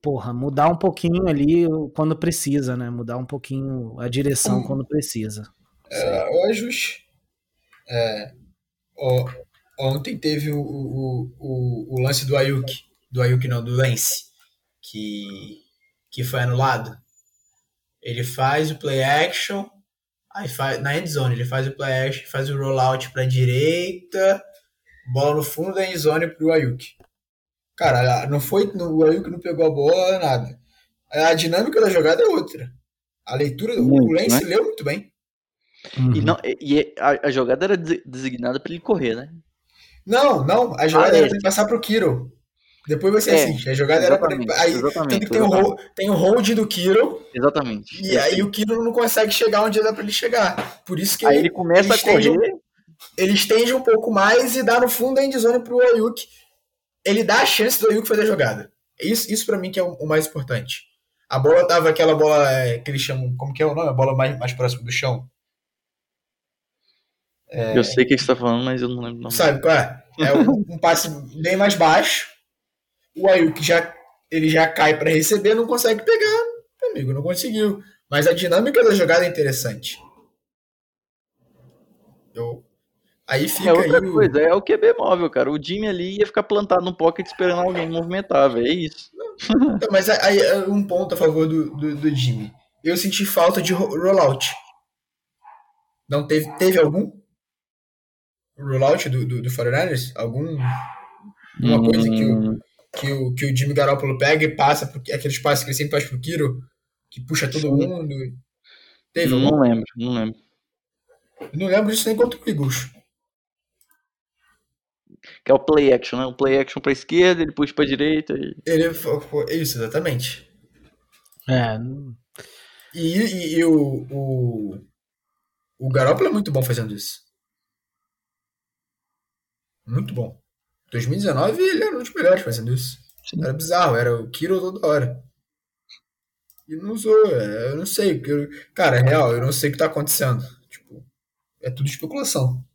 porra, mudar um pouquinho ali quando precisa, né? Mudar um pouquinho a direção quando precisa. É, o ajuste. É, ó, ontem teve o, o, o, o, lance do Ayuk, do Ayuk não, do Lance, que, que foi anulado. Ele faz o play action, aí faz, na end zone, ele faz o play action, faz o rollout para direita, bola no fundo da end zone pro Ayuk. Cara, não foi o Ayuk não pegou a bola, nada. A dinâmica da jogada é outra. A leitura, muito, o Lance né? leu muito bem. Uhum. E, não, e a, a, jogada era designada para ele correr, né? Não, não. A jogada ah, era é. para passar pro Kiro. Depois você é, assiste. A jogada era para aí tem que ter o, hold, tem o hold do Kiro. Exatamente. E aí o Kiro não consegue chegar onde dá para ele chegar. Por isso que aí ele, ele começa ele a correr. Um, ele estende um pouco mais e dá no fundo da endzone pro Ayuk ele dá a chance do Ayuk fazer a jogada. Isso, isso para mim que é o, o, mais importante. A bola tava aquela bola é, que eles chamam, como que é o nome? A bola mais, mais próxima do chão. É... Eu sei o que você tá falando, mas eu não lembro. Não. Sabe qual é? É um, um passe bem mais baixo. O Ayuk já, ele já cai para receber, não consegue pegar. Amigo, não conseguiu. Mas a dinâmica da jogada é interessante. Eu, Aí fica é outra aí coisa, é o QB móvel, cara. O Jimmy ali ia ficar plantado no pocket esperando alguém movimentar, velho. É isso. *laughs* Mas aí é um ponto a favor do, do, do Jimmy. Eu senti falta de rollout. Não teve, teve algum rollout do, do, do 49ers? Algum. Uma hum. coisa que o, que, o, que o Jimmy Garoppolo pega e passa, porque aquele espaço que ele sempre faz pro Kiro, que puxa todo mundo. Teve não algum? lembro, não lembro. Eu não lembro disso nem contra o Eagles que é o play action, né? O play action para esquerda, ele puxa para direita. E... Ele isso exatamente. É. E, e, e, o, o o Garoppolo é muito bom fazendo isso. Muito bom. 2019 ele era um dos melhores fazendo isso. Sim. Era bizarro, era o Kiro toda hora. E não usou, é, eu não sei. Eu, cara, é real, eu não sei o que tá acontecendo. Tipo, é tudo especulação.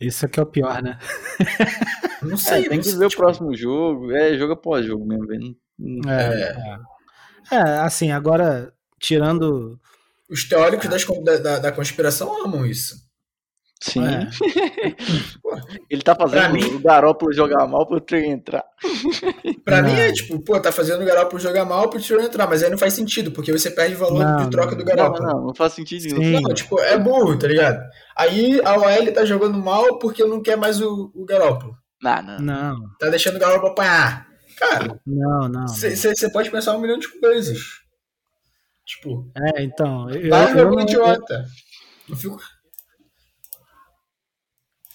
Isso é que é o pior, né? *laughs* Não sei. É, tem que ver tipo... o próximo jogo. É, jogo após jogo mesmo. É, é. é, assim, agora, tirando. Os teóricos das, da, da conspiração amam isso. Sim. É. *laughs* Ele tá fazendo mim, o Garópolo jogar mal pro Trey entrar. *laughs* pra não. mim é tipo, pô, tá fazendo o Garópolo jogar mal pro Trey entrar, mas aí não faz sentido, porque você perde o valor não, de troca do Garópolo. Não, não, não faz sentido nenhum. Não, tipo, é burro, tá ligado? Aí a OL tá jogando mal porque não quer mais o, o Garópolo. Não, não. Não. Tá deixando o Garópolo apanhar. Cara, não, não. Você pode pensar um milhão de coisas. Tipo. É, então. Eu, tá eu, eu idiota. Eu fico.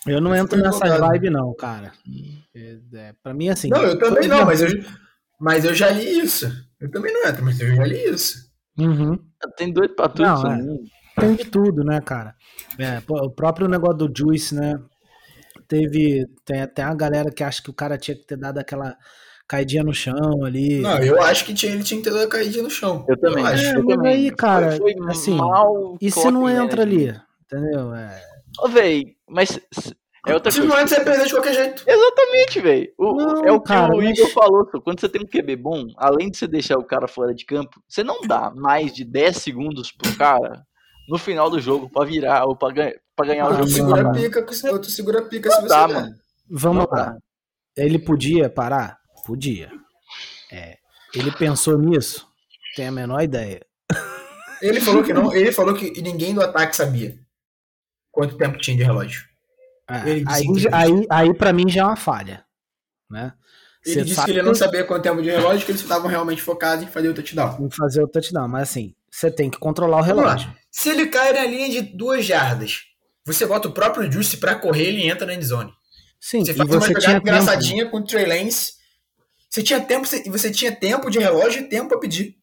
Eu não entro nessa vibe, não, cara. É, é, pra mim, assim. Não, eu também não, mas eu, mas eu já li isso. Eu também não entro, mas eu já li isso. Uhum. Tem doido pra tudo. Não, é, tem de tudo, né, cara? É, o próprio negócio do Juice, né? Teve. Tem até a galera que acha que o cara tinha que ter dado aquela caidinha no chão ali. Não, eu acho que tinha, ele tinha que ter dado a caidinha no chão. Eu também. Eu acho. É, eu mas também. aí, cara, foi, foi assim, e se não entra ali? Entendeu? É. Ô, véi, mas é outra se coisa. não entra, você perde de qualquer jeito. Exatamente, velho. É o que cara, o Igor mas... falou. Quando você tem um QB bom, além de você deixar o cara fora de campo, você não dá mais de 10 segundos pro cara no final do jogo pra virar ou pra, ganha, pra ganhar o jogo. Segura pica, tu segura pica não se você dá, mano. Vamos lá. Ele podia parar? Podia. É. Ele pensou nisso? Tem a menor ideia. Ele falou que não. Ele falou que ninguém do ataque sabia quanto tempo tinha de relógio. É, aí, aí, aí para mim já é uma falha, né? Ele Cê disse que ele não sabia quanto tempo de relógio, que eles estavam realmente focados em fazer o touchdown. Em fazer o touchdown, mas assim, você tem que controlar o relógio. Se ele cai na linha de duas jardas, você bota o próprio Juice para correr, ele entra na endzone. Sim, você faz você uma tinha engraçadinha tempo. com o Trey Lance. Você tinha tempo, você, você tinha tempo de relógio e tempo para pedir.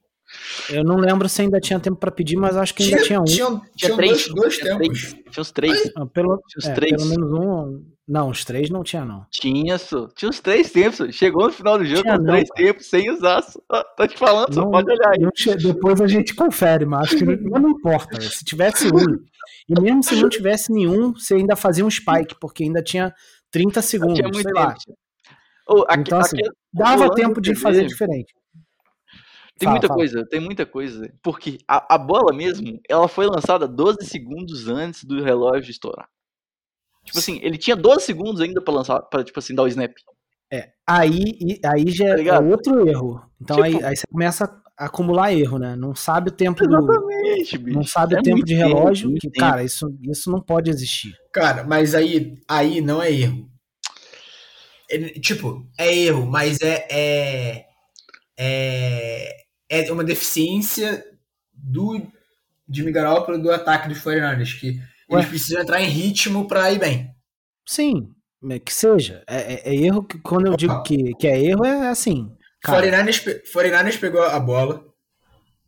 Eu não lembro se ainda tinha tempo para pedir, mas acho que ainda tinha, tinha um. Tinha, tinha, três, dois, dois tinha tempos. Três. Tinha os três. Ah, pelo, tinha os é, três. Pelo menos um. Não, os três não tinha, não. Tinha, só. Tinha os três tempos. Chegou no final do jogo tinha com não, três cara. tempos, sem usar. Só. Tá te falando, não, só pode olhar aí. depois a gente confere, mas acho que não, não importa. Se tivesse um. E mesmo se não tivesse nenhum, você ainda fazia um spike, porque ainda tinha 30 segundos. Tinha muito sei tempo. lá. Oh, aqui, então, assim, aqui, dava tempo de fazer diferente. Tem fala, muita fala. coisa, tem muita coisa. Porque a, a, bola mesmo, ela foi lançada 12 segundos antes do relógio estourar. Tipo assim, ele tinha 12 segundos ainda para lançar, para tipo assim, dar o snap. É, aí, aí já tá é outro erro. Então tipo, aí, aí você começa a acumular erro, né? Não sabe o tempo exatamente, do. Bicho. Não sabe é o tempo de relógio. Tempo, que, cara, isso, isso não pode existir. Cara, mas aí, aí não é erro. É, tipo, é erro, mas é, é, é é uma deficiência do Jimmy Garoppolo do ataque dos 49ers, que Ué? eles precisam entrar em ritmo para ir bem. Sim, que seja. É, é, é, erro que quando eu digo que, que é erro, é assim. 49ers, 49ers pegou a bola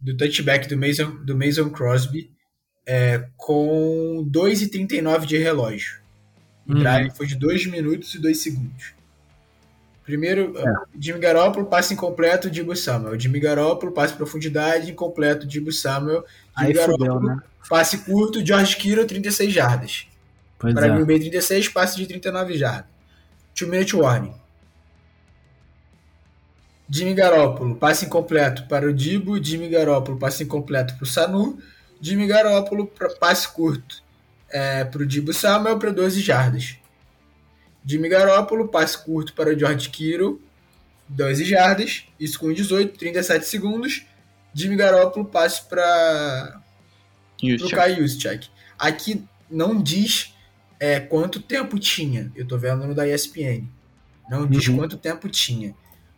do touchback do Mason, do Mason Crosby é, com 2,39 de relógio. O drive foi de 2 minutos e 2 segundos. Primeiro, é. Jimmy Garoppolo, passe incompleto, Dibu Samuel. Jimmy Garoppolo, passe profundidade, incompleto, Dibu Samuel. Jimmy Aí Garoppolo, fudeu, né? passe curto, George Kittle, 36 jardas. Pois Para é. Green Bay, 36, passe de 39 jardas. Two minute warning. Jimmy Garoppolo, passe incompleto para o Dibu. Jimmy Garoppolo, passe incompleto para o Sanu. Jimmy Garoppolo, passe curto é, para o Dibu Samuel para 12 jardas. Jimmy Garoppolo, passe curto para o George Kittle, 12 jardas, isso com 18, 37 segundos. Jimmy Garoppolo, passe para o Kai Juszczyk. Aqui não diz é, quanto tempo tinha, eu tô vendo no da ESPN. Não diz uhum. quanto tempo tinha.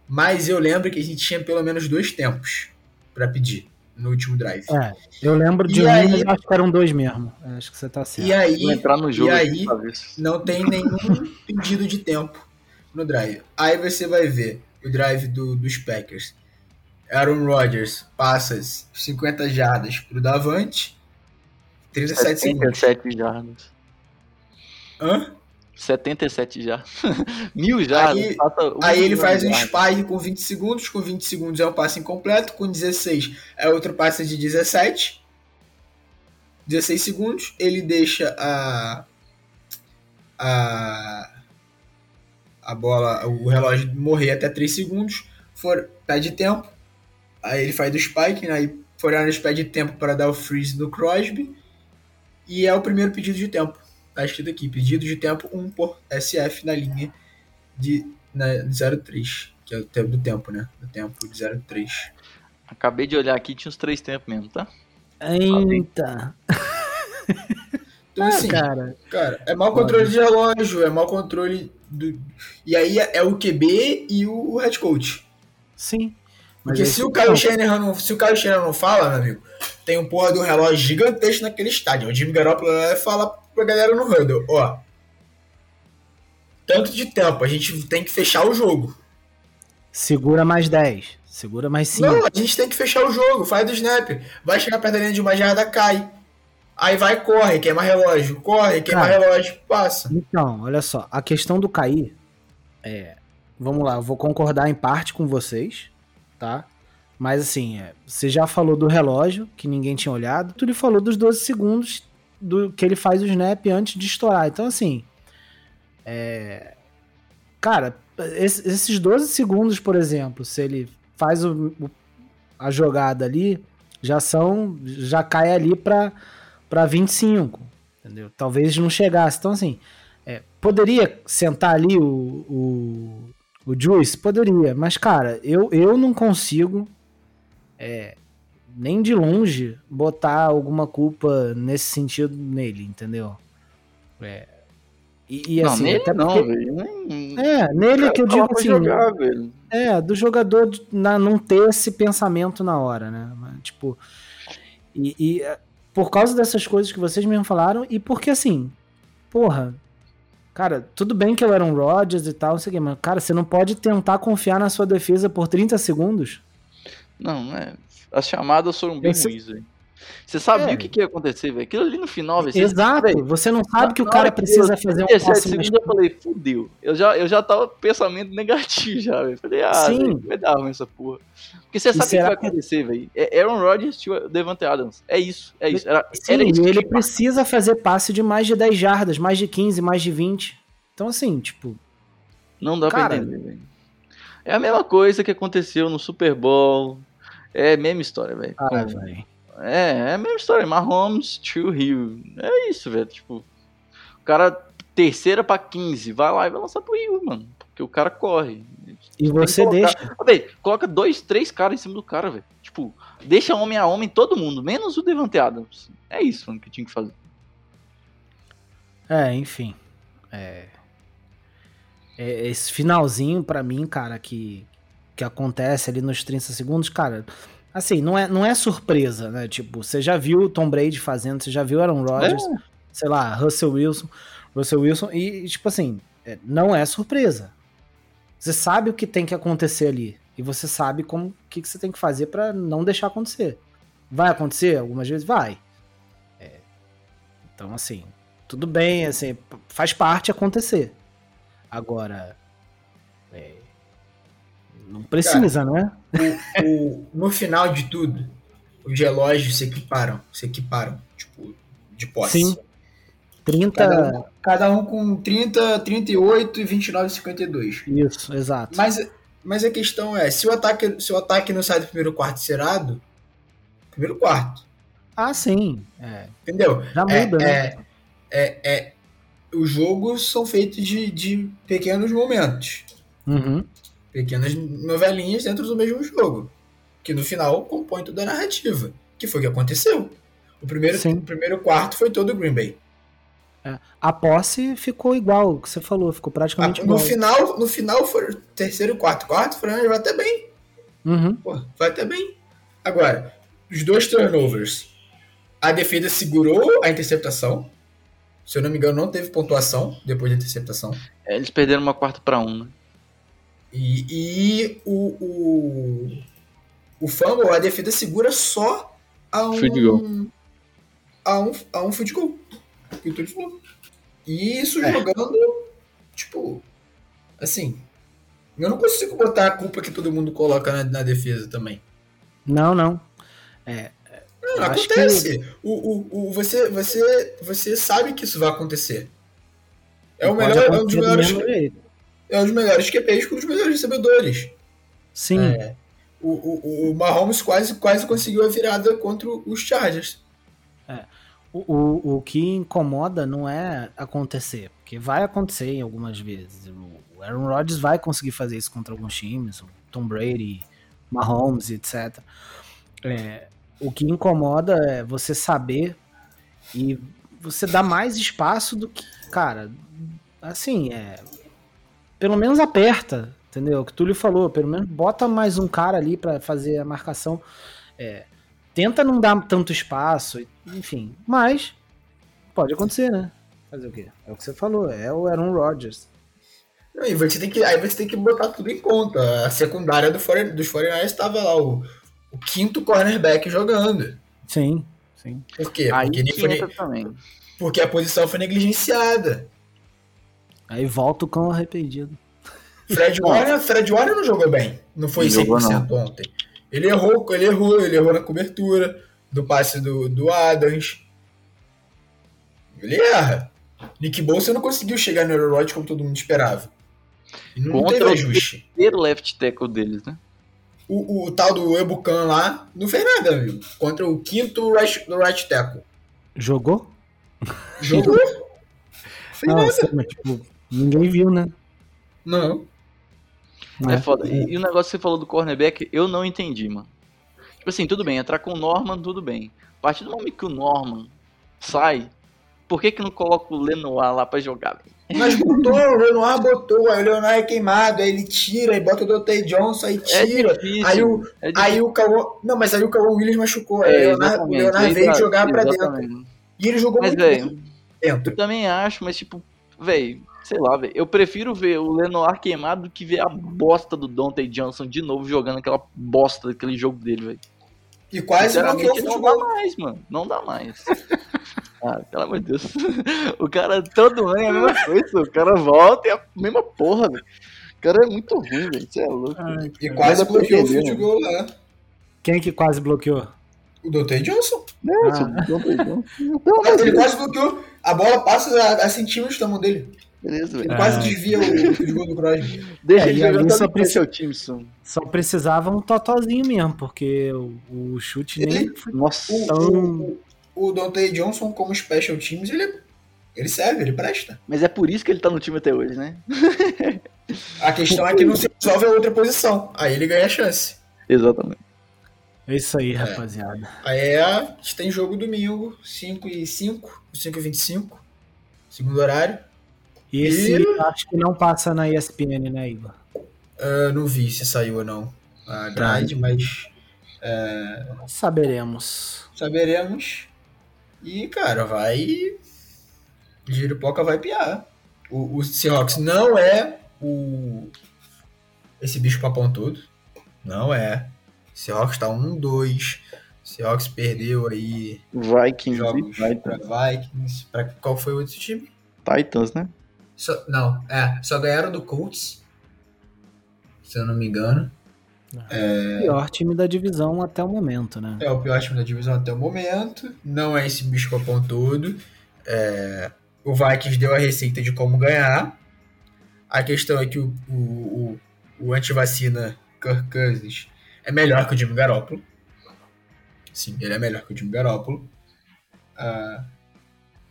Mas eu lembro que a gente tinha pelo menos dois tempos para pedir no último drive. É, eu lembro de e um, aí, mas acho que eram dois mesmo. Acho que você tá certo. E aí, Vou entrar no jogo e aí não tem nenhum *laughs* pedido de tempo no drive. Aí você vai ver o drive do, dos Packers. Aaron Rodgers passa 50 jardas pro Davante. 37 77 segundos. jardas. Hã? 77 já. *laughs* Mil já. Aí, aí ele faz um spike com 20 segundos. Com 20 segundos é um passe incompleto. Com 16 é outro passe de 17. 16 segundos. Ele deixa a. A. A bola, o relógio morrer até 3 segundos. For, pede tempo. Aí ele faz o spike. Né? Aí Foreigners pede tempo para dar o freeze do Crosby. E é o primeiro pedido de tempo Tá escrito aqui, pedido de tempo 1 por SF na linha de, na, 03, que é o tempo do tempo, né? Do tempo de 03. Acabei de olhar aqui, tinha os três tempos mesmo, tá? Eita! Então, ah, assim, cara. cara, é mau controle de relógio, é mau controle do. E aí é o QB e o head coach. Sim. Porque se o, Kyle Shanahan não, se o Kyle Shanahan não fala, meu amigo, tem um porra do relógio gigantesco naquele estádio. O Jimmy Garoppolo fala pra galera no huddle, ó, tanto de tempo, a gente tem que fechar o jogo. Segura mais 10, segura mais 5. Não, a gente tem que fechar o jogo, faz do snap. Vai chegar perto da linha de uma jarda, cai. Aí vai, corre, queima relógio, corre, queima Cara, relógio, passa. Então, olha só, a questão do cair é. Vamos lá, eu vou concordar em parte com vocês, tá? Mas assim, é, você já falou do relógio, que ninguém tinha olhado, tu lhe falou dos 12 segundos do que ele faz o snap antes de estourar. Então, assim. É, cara, esses 12 segundos, por exemplo, se ele faz o, o, a jogada ali, já são. Já cai ali para para 25, entendeu? Talvez não chegasse. Então, assim, é, poderia sentar ali o, o, o Juice? Poderia, mas, cara, eu, eu não consigo, é, nem de longe, botar alguma culpa nesse sentido nele, entendeu? É, e, e, não, assim, nele não, velho. É, nele que eu digo assim. Jogar, é, do jogador na, não ter esse pensamento na hora, né? Tipo. E, e por causa dessas coisas que vocês mesmo falaram, e porque assim, porra, cara, tudo bem que eu era um Rodgers e tal, não sei o que, mas, cara, você não pode tentar confiar na sua defesa por 30 segundos. Não, é. As chamadas foram bem Esse... ruins, velho. Você sabia é. o que, que, ia acontecer, velho? Aquilo ali no final, velho. Exato, véio, você não sabe que o cara precisa fazer um passe mais... eu falei, fudeu. Eu já, eu já tava pensamento negativo já, velho. Falei, ah, Sim. vai dar ruim essa porra. Porque você sabe o que, vai acontecer, velho. É Aaron Rodgers tio Devante Adams. É isso, é isso. Era, Sim, era isso ele precisa fazer passe de mais de 10 jardas, mais de 15, mais de 20. Então, assim, tipo... Não dá cara, pra entender, velho. É a mesma coisa que aconteceu no Super Bowl. É a mesma história, velho. Ah, velho. É, é a mesma história. Mahomes to Rio. É isso, velho. Tipo, o cara, terceira pra 15, vai lá e vai lançar pro Rio, mano. Porque o cara corre. E você deixa. Véio, coloca dois, três caras em cima do cara, velho. Tipo, deixa homem a homem todo mundo, menos o Devante Adams. É isso, mano, que tinha que fazer. É, enfim. É. é esse finalzinho, para mim, cara, que, que acontece ali nos 30 segundos, cara Assim, não é, não é surpresa, né? Tipo, você já viu o Tom Brady fazendo, você já viu Aaron Rodgers, é. sei lá, Russell Wilson, Russell Wilson, e, tipo assim, é, não é surpresa. Você sabe o que tem que acontecer ali. E você sabe como o que, que você tem que fazer para não deixar acontecer. Vai acontecer algumas vezes? Vai. É, então, assim, tudo bem, assim, faz parte acontecer. Agora, é, não precisa, Cara, né? O, o, no final de tudo, os relógios se equiparam, se equiparam, tipo, de posse. Sim. 30. Cada um, cada um com 30, 38 e 29 52. Isso, exato. Mas, mas a questão é, se o ataque, se o ataque não sai do primeiro quarto cerado, primeiro quarto. Ah, sim. É. Entendeu? Já muda, é, né? É, é, é, os jogos são feitos de, de pequenos momentos. Uhum pequenas novelinhas dentro do mesmo jogo, que no final compõe toda a narrativa, que foi o que aconteceu. O primeiro, o primeiro quarto foi todo o Green Bay. É, a posse ficou igual, o que você falou, ficou praticamente ah, igual. No final, no final foi terceiro, quarto, quarto, Fran vai até bem. Uhum. Pô, vai até bem. Agora, os dois turnovers. A defesa segurou a interceptação. Se eu não me engano, não teve pontuação depois da interceptação. É, eles perderam uma quarta para um, né? E, e o, o, o fumble, a defesa segura só a um. Field goal. A um, a um field goal. Que o Túlio falou. E isso é. jogando, tipo. Assim. Eu não consigo botar a culpa que todo mundo coloca na, na defesa também. Não, não. É, não, acontece. Que... O, o, o, você, você, você sabe que isso vai acontecer. É o melhor, é um dos melhores é um dos melhores QPs com um dos melhores recebedores. Sim. É, o, o, o Mahomes quase, quase conseguiu a virada contra os Chargers. É. O, o, o que incomoda não é acontecer, porque vai acontecer em algumas vezes. O Aaron Rodgers vai conseguir fazer isso contra alguns times, o Tom Brady, Mahomes, etc. É, o que incomoda é você saber e você dar mais espaço do que, cara, assim, é, pelo menos aperta. Entendeu? O que o Túlio falou, pelo menos bota mais um cara ali para fazer a marcação. É, tenta não dar tanto espaço, enfim. Mas pode acontecer, né? Fazer o quê? É o que você falou, é o Aaron Rodgers. Aí você tem que, aí você tem que botar tudo em conta. A secundária do foreign, dos 49 estava lá, o, o, quinto cornerback jogando. Sim, sim. Por quê? Aí porque, foi, também. porque a posição foi negligenciada. Aí volta o cão arrependido. Fred Warner, Fred Warner não jogou bem. Não foi não 100% não. ontem. Ele errou, ele errou, ele errou na cobertura do passe do, do Adams. Ele erra. Nick Bolsa não conseguiu chegar no Eurorod como todo mundo esperava. Não Contra teve ajuste. o primeiro left tackle deles, né? O, o, tal do Ebucan lá não fez nada, viu? Contra o quinto right, right tackle. Jogou? Jogou? *laughs* fez não, nada. Mas, tipo, ninguém viu, né? Não. É, é foda. E, e, o negócio que você falou do cornerback, eu não entendi, mano. Tipo assim, tudo bem, entrar com o Norman, tudo bem. A partir do momento que o Norman sai, por que que não coloca o Lenoir lá pra jogar, velho? Mas botou, o Lenoir botou, aí o Lenoir é queimado, aí ele tira, aí bota o Dante Johnson, aí é tira. É difícil, aí o, é aí o Cauã, não, mas aí o Cauã Williams machucou, aí é, o Leonardo, veio jogar pra dentro. E ele jogou mas, muito véio, dentro. Eu também acho, mas tipo, velho, sei lá, velho, eu prefiro ver o Lenoir queimado do que ver a bosta do Dante Johnson de novo jogando aquela bosta daquele jogo dele, velho. E quase Sinceramente, não dá mais, mano. Não dá mais. *laughs* Ah, pelo amor de Deus. *laughs* O cara todo ano é a mesma coisa. O cara volta e é a mesma porra, velho. O cara é muito ruim, velho. Você é louco. Ai, e quase bloqueou o goal lá. Quem que quase bloqueou? O Dante Johnson. *laughs* Não, ah. Johnson. Ele quase bloqueou. A bola passa a, a centímetros da mão dele. Beleza, velho. Ele quase desvia o, o gol do Crosby. *laughs* Deixa é, ele jogar só, preci... time, só precisava um totozinho mesmo, porque o, o chute ele... nem foi Nossa. tão o Dante Johnson como special teams, ele, ele serve, ele presta. Mas é por isso que ele tá no time até hoje, né? a questão é que não se resolve a outra posição. Aí ele ganha a chance. Exatamente. É isso aí, é. rapaziada. Aí é, a gente tem jogo domingo, 5 e 5, 5 e 25, segundo horário. E esse e... acho que não passa na ESPN, né, Igor? Uh, não vi se saiu ou não a grade, tá. mas. Uh... Saberemos. Saberemos. E, cara, vai. Giripoca vai piar. O, o Seahawks não é o. Esse bicho papão todo. Não é. Seahawks tá 1-2. Seahawks perdeu aí. Vikings. Jogos pra Vikings. Pra qual foi o outro time? Titans, né? Só, não, é. Só ganharam do Colts. Se eu não me engano. É... O pior time da divisão até o momento, né? É o pior time da divisão até o momento. Não é esse bicho papão todo. É... O Vikings deu a receita de como ganhar. A questão é que o, o, o, o antivacina Kirk Cousins é melhor que o Jimmy Garoppolo. Sim, ele é melhor que o Jimmy Garoppolo. Uh,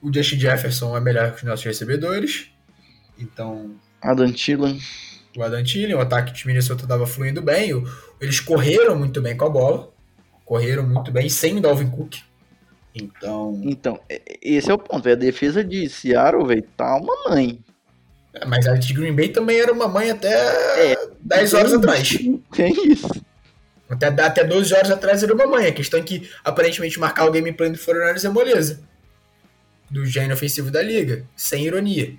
o Justin Jefferson é melhor que os nossos recebedores. Então. Adam Thielen o Adam Thielen, o ataque de Minnesota estava fluindo bem, eles correram muito bem com a bola, correram muito bem sem o Dalvin Cook. Então. Então, esse é o ponto. A defesa de Seattle, velho, tá uma mãe. É, mas a de Green Bay também era uma mãe até é, 10 horas atrás. Tem isso. Até, até 12 horas atrás era uma mãe. A questão é que, aparentemente, marcar o gameplay do Foreigners é moleza. Do gênio ofensivo da liga. Sem ironia.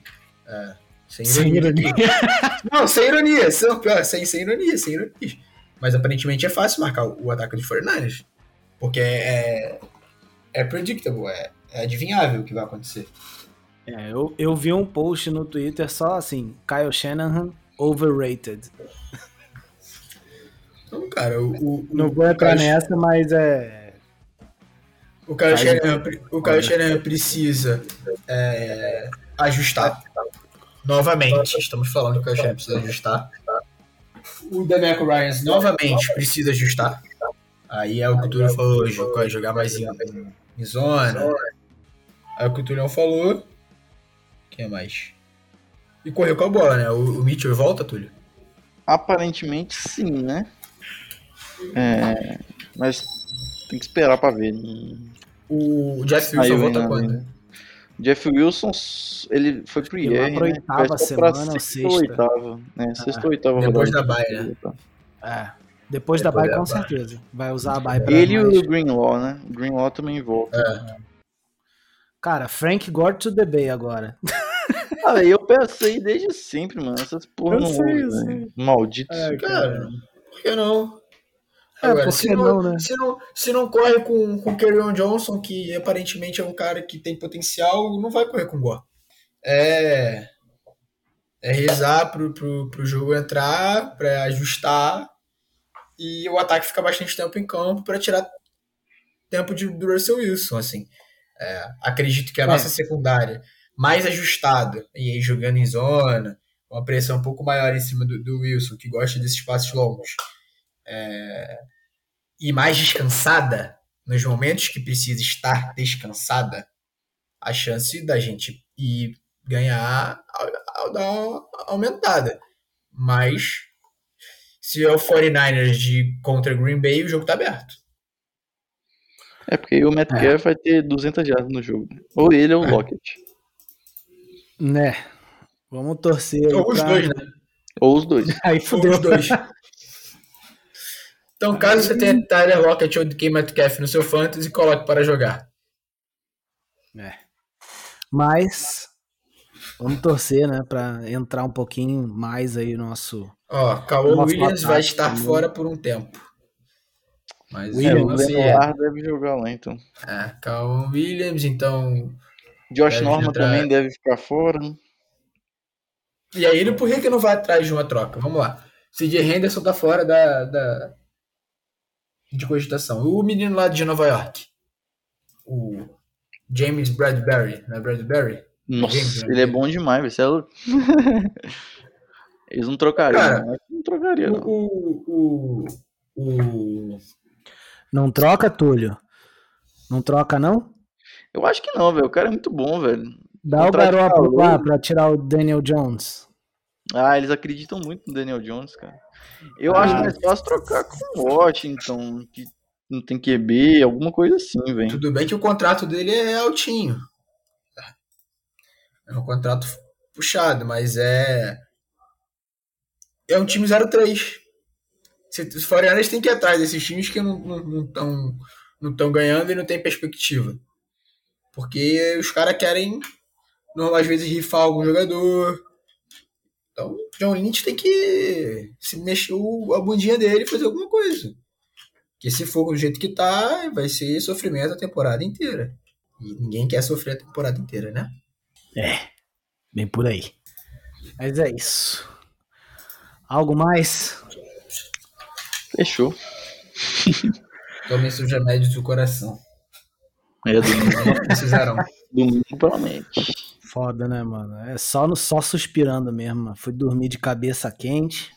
É. Sem ironia. Sem ironia. *laughs* não, sem ironia. Sem, sem, sem ironia, sem ironia. Mas aparentemente é fácil marcar o, o ataque dos 49 Porque é, é predictable, é, é adivinhável o que vai acontecer. É, eu, eu vi um post no Twitter só assim, Kyle Shanahan overrated. Então, cara, o. o não vou entrar nessa, mas é. O Kyle, Shanahan, o Kyle Shanahan precisa é, ajustar novamente, estamos falando que o Kyle precisa ajustar. O Demeco Ryans novamente precisa ajustar. Aí é o que o Túlio falou, jogar, jogar mais em, em zona. Aí o que o Túlio falou. Quem é mais? E correu com a bola, né? O, o Mitchell volta, Túlio? Aparentemente sim, né? É, mas tem que esperar pra ver. O Jeff Wilson volta quando? Jeff Wilson, ele foi pro IR, né? oitava semana ou sexta. Oitava, né? Sexta ou oitava. Depois da baia. Né? É. Depois, Depois da baia, com certeza. Vai usar a baia pra Ele mais. e o Greenlaw, né? O Greenlaw também volta. É. Cara, Frank Gore to the Bay agora. *laughs* Ah, eu pensei desde sempre, mano. Essas porra eu não sei, ouve, Maldito. É, cara, por que não? É, Agora, se não, não, né? se, não, se não corre com, com o Kerryon Johnson, que aparentemente é um cara que tem potencial, não vai correr com o Gore. É, é rezar pro, pro, pro jogo entrar, para ajustar, e o ataque fica bastante tempo em campo para tirar tempo de, do Russell Wilson, assim. É, acredito que a é. nossa secundária mais ajustada, e aí jogando em zona, uma pressão um pouco maior em cima do, do Wilson, que gosta desses passos longos, é, e mais descansada, nos momentos que precisa estar descansada, a chance da gente ir ganhar dá uma aumentada. Mas se é o 49ers de contra Green Bay, o jogo tá aberto. É porque o Metcalf é. vai ter 200 jardas no jogo. Ou ele ou o é. Lockett. Né. Vamos torcer. Ou os pra... dois, né? Ou os dois. *laughs* Aí fudeu. os dois. *laughs* então, caso você tenha Tyler Lockett ou DK Metcalf no seu fantasy, coloque para jogar. É. Mas vamos torcer, né, para entrar um pouquinho mais aí no nosso. Ó, Cauã Williams vai estar fora por um tempo. Mas Williams, é, o é. deve jogar lá, então. É, Cauã Williams, então Josh Norman entrar... também deve ficar fora. E aí, por que, que não vai atrás de uma troca? Vamos lá. CJ Henderson tá fora da, da, de cogitação. O menino lá de Nova York, o James Bradbury, não é Bradbury? Nossa, James, ele é bom demais, você é *laughs* Eles não trocariam. Cara, né? não trocaria, não. O, o, o, Não troca, Túlio? Não troca, não? Eu acho que não, velho. O cara é muito bom, velho. Dá o garoto lá pra tirar o Daniel Jones. Ah, eles acreditam muito no Daniel Jones, cara. Eu ah. acho mais fácil trocar com o Washington, que não tem QB, alguma coisa assim, velho. Tudo bem que o contrato dele é altinho. É um contrato puxado, mas é. É um time 03. Os Foreigners têm que ir atrás desses times que não estão não, não, não, não ganhando e não tem perspectiva. Porque os caras querem, às vezes, rifar algum jogador. Então, John Lynch tem que se mexer a bundinha dele e fazer alguma coisa. Que se for do jeito que tá, vai ser sofrimento a temporada inteira. E ninguém quer sofrer a temporada inteira, né? É, bem por aí. Mas é isso. Algo mais? Fechou. *laughs* Tomem seus remédios do coração. É, *laughs* domingo precisaram. domingo promete. Foda, né, mano? É só, no, só suspirando mesmo. Fui dormir de cabeça quente.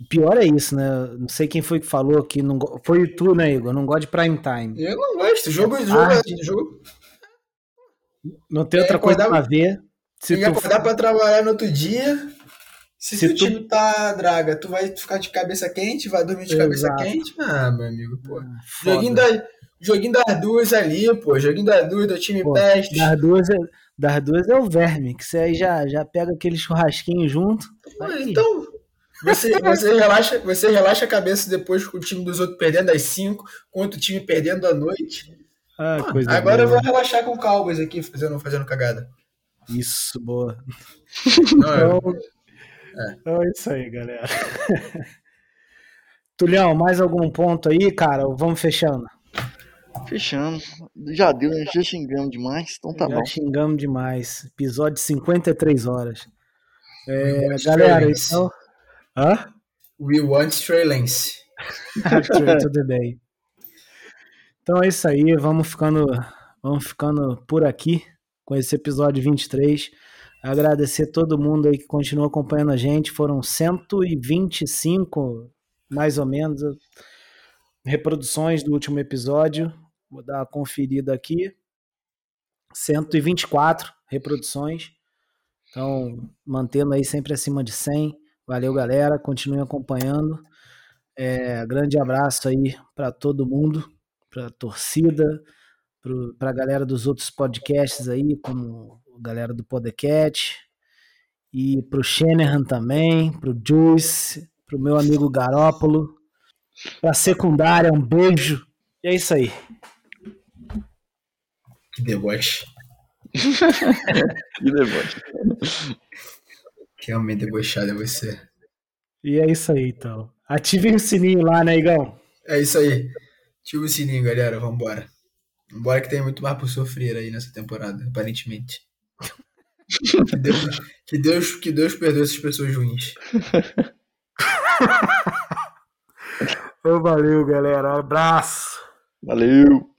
O pior é isso, né? Não sei quem foi que falou que não foi tu, né, Igor? Não gosta de prime time. Eu não gosto. Jogo, é jogo, é jogo. Não tem outra coisa pra ver. Se tem que acordar pra trabalhar no outro dia. Se, Se tu... time tá draga, tu vai ficar de cabeça quente, vai dormir de Exato. cabeça quente? Ah, meu amigo, pô. Ah, Joguinho da, Joguinho das duas ali, pô. Joguinho das duas do time pô, peste. Das duas, é, das duas é o verme, que você aí já, já pega aquele churrasquinho junto. então, você, você, relaxa, você relaxa a cabeça depois com o time dos outros perdendo às 5, com outro time perdendo à noite. Ah, ah, agora boa. eu vou relaxar com o Cowboys aqui, fazendo, fazendo cagada. Isso, boa. *laughs* Não, então, é. Então é isso aí, galera. *laughs* Tulião, mais algum ponto aí, cara? Vamos fechando. Fechando. Já deu, né? Já xingamos demais, então tá Já bom. Já xingamos demais. Episódio de 53 horas. É, galera, então. Hã? We want Trey Lance. Tudo bem. Então é isso aí, vamos ficando, vamos ficando por aqui com esse episódio 23. Agradecer todo mundo aí que continua acompanhando a gente. Foram 125, mais ou menos, reproduções do último episódio. Vou dar uma conferida aqui. 124 reproduções. Então, mantendo aí sempre acima de 100. Valeu, galera. Continue acompanhando. É, grande abraço aí para todo mundo, para a torcida, para a galera dos outros podcasts aí, como a galera do Podcast, e para o Shanahan também, para o Juice, para o meu amigo Garópolo, para a secundária, um beijo. E é isso aí. Que deboche. que deboche. Realmente debochado é você. E é isso aí, então. Ativem o sininho lá, né, Igão? É isso aí. Ativa o sininho, galera. Vambora. Vambora que tem muito mais por sofrer aí nessa temporada, aparentemente. que, Deus, que, Deus, que Deus perdoe essas pessoas ruins. *laughs* Valeu, galera. abraço. Valeu.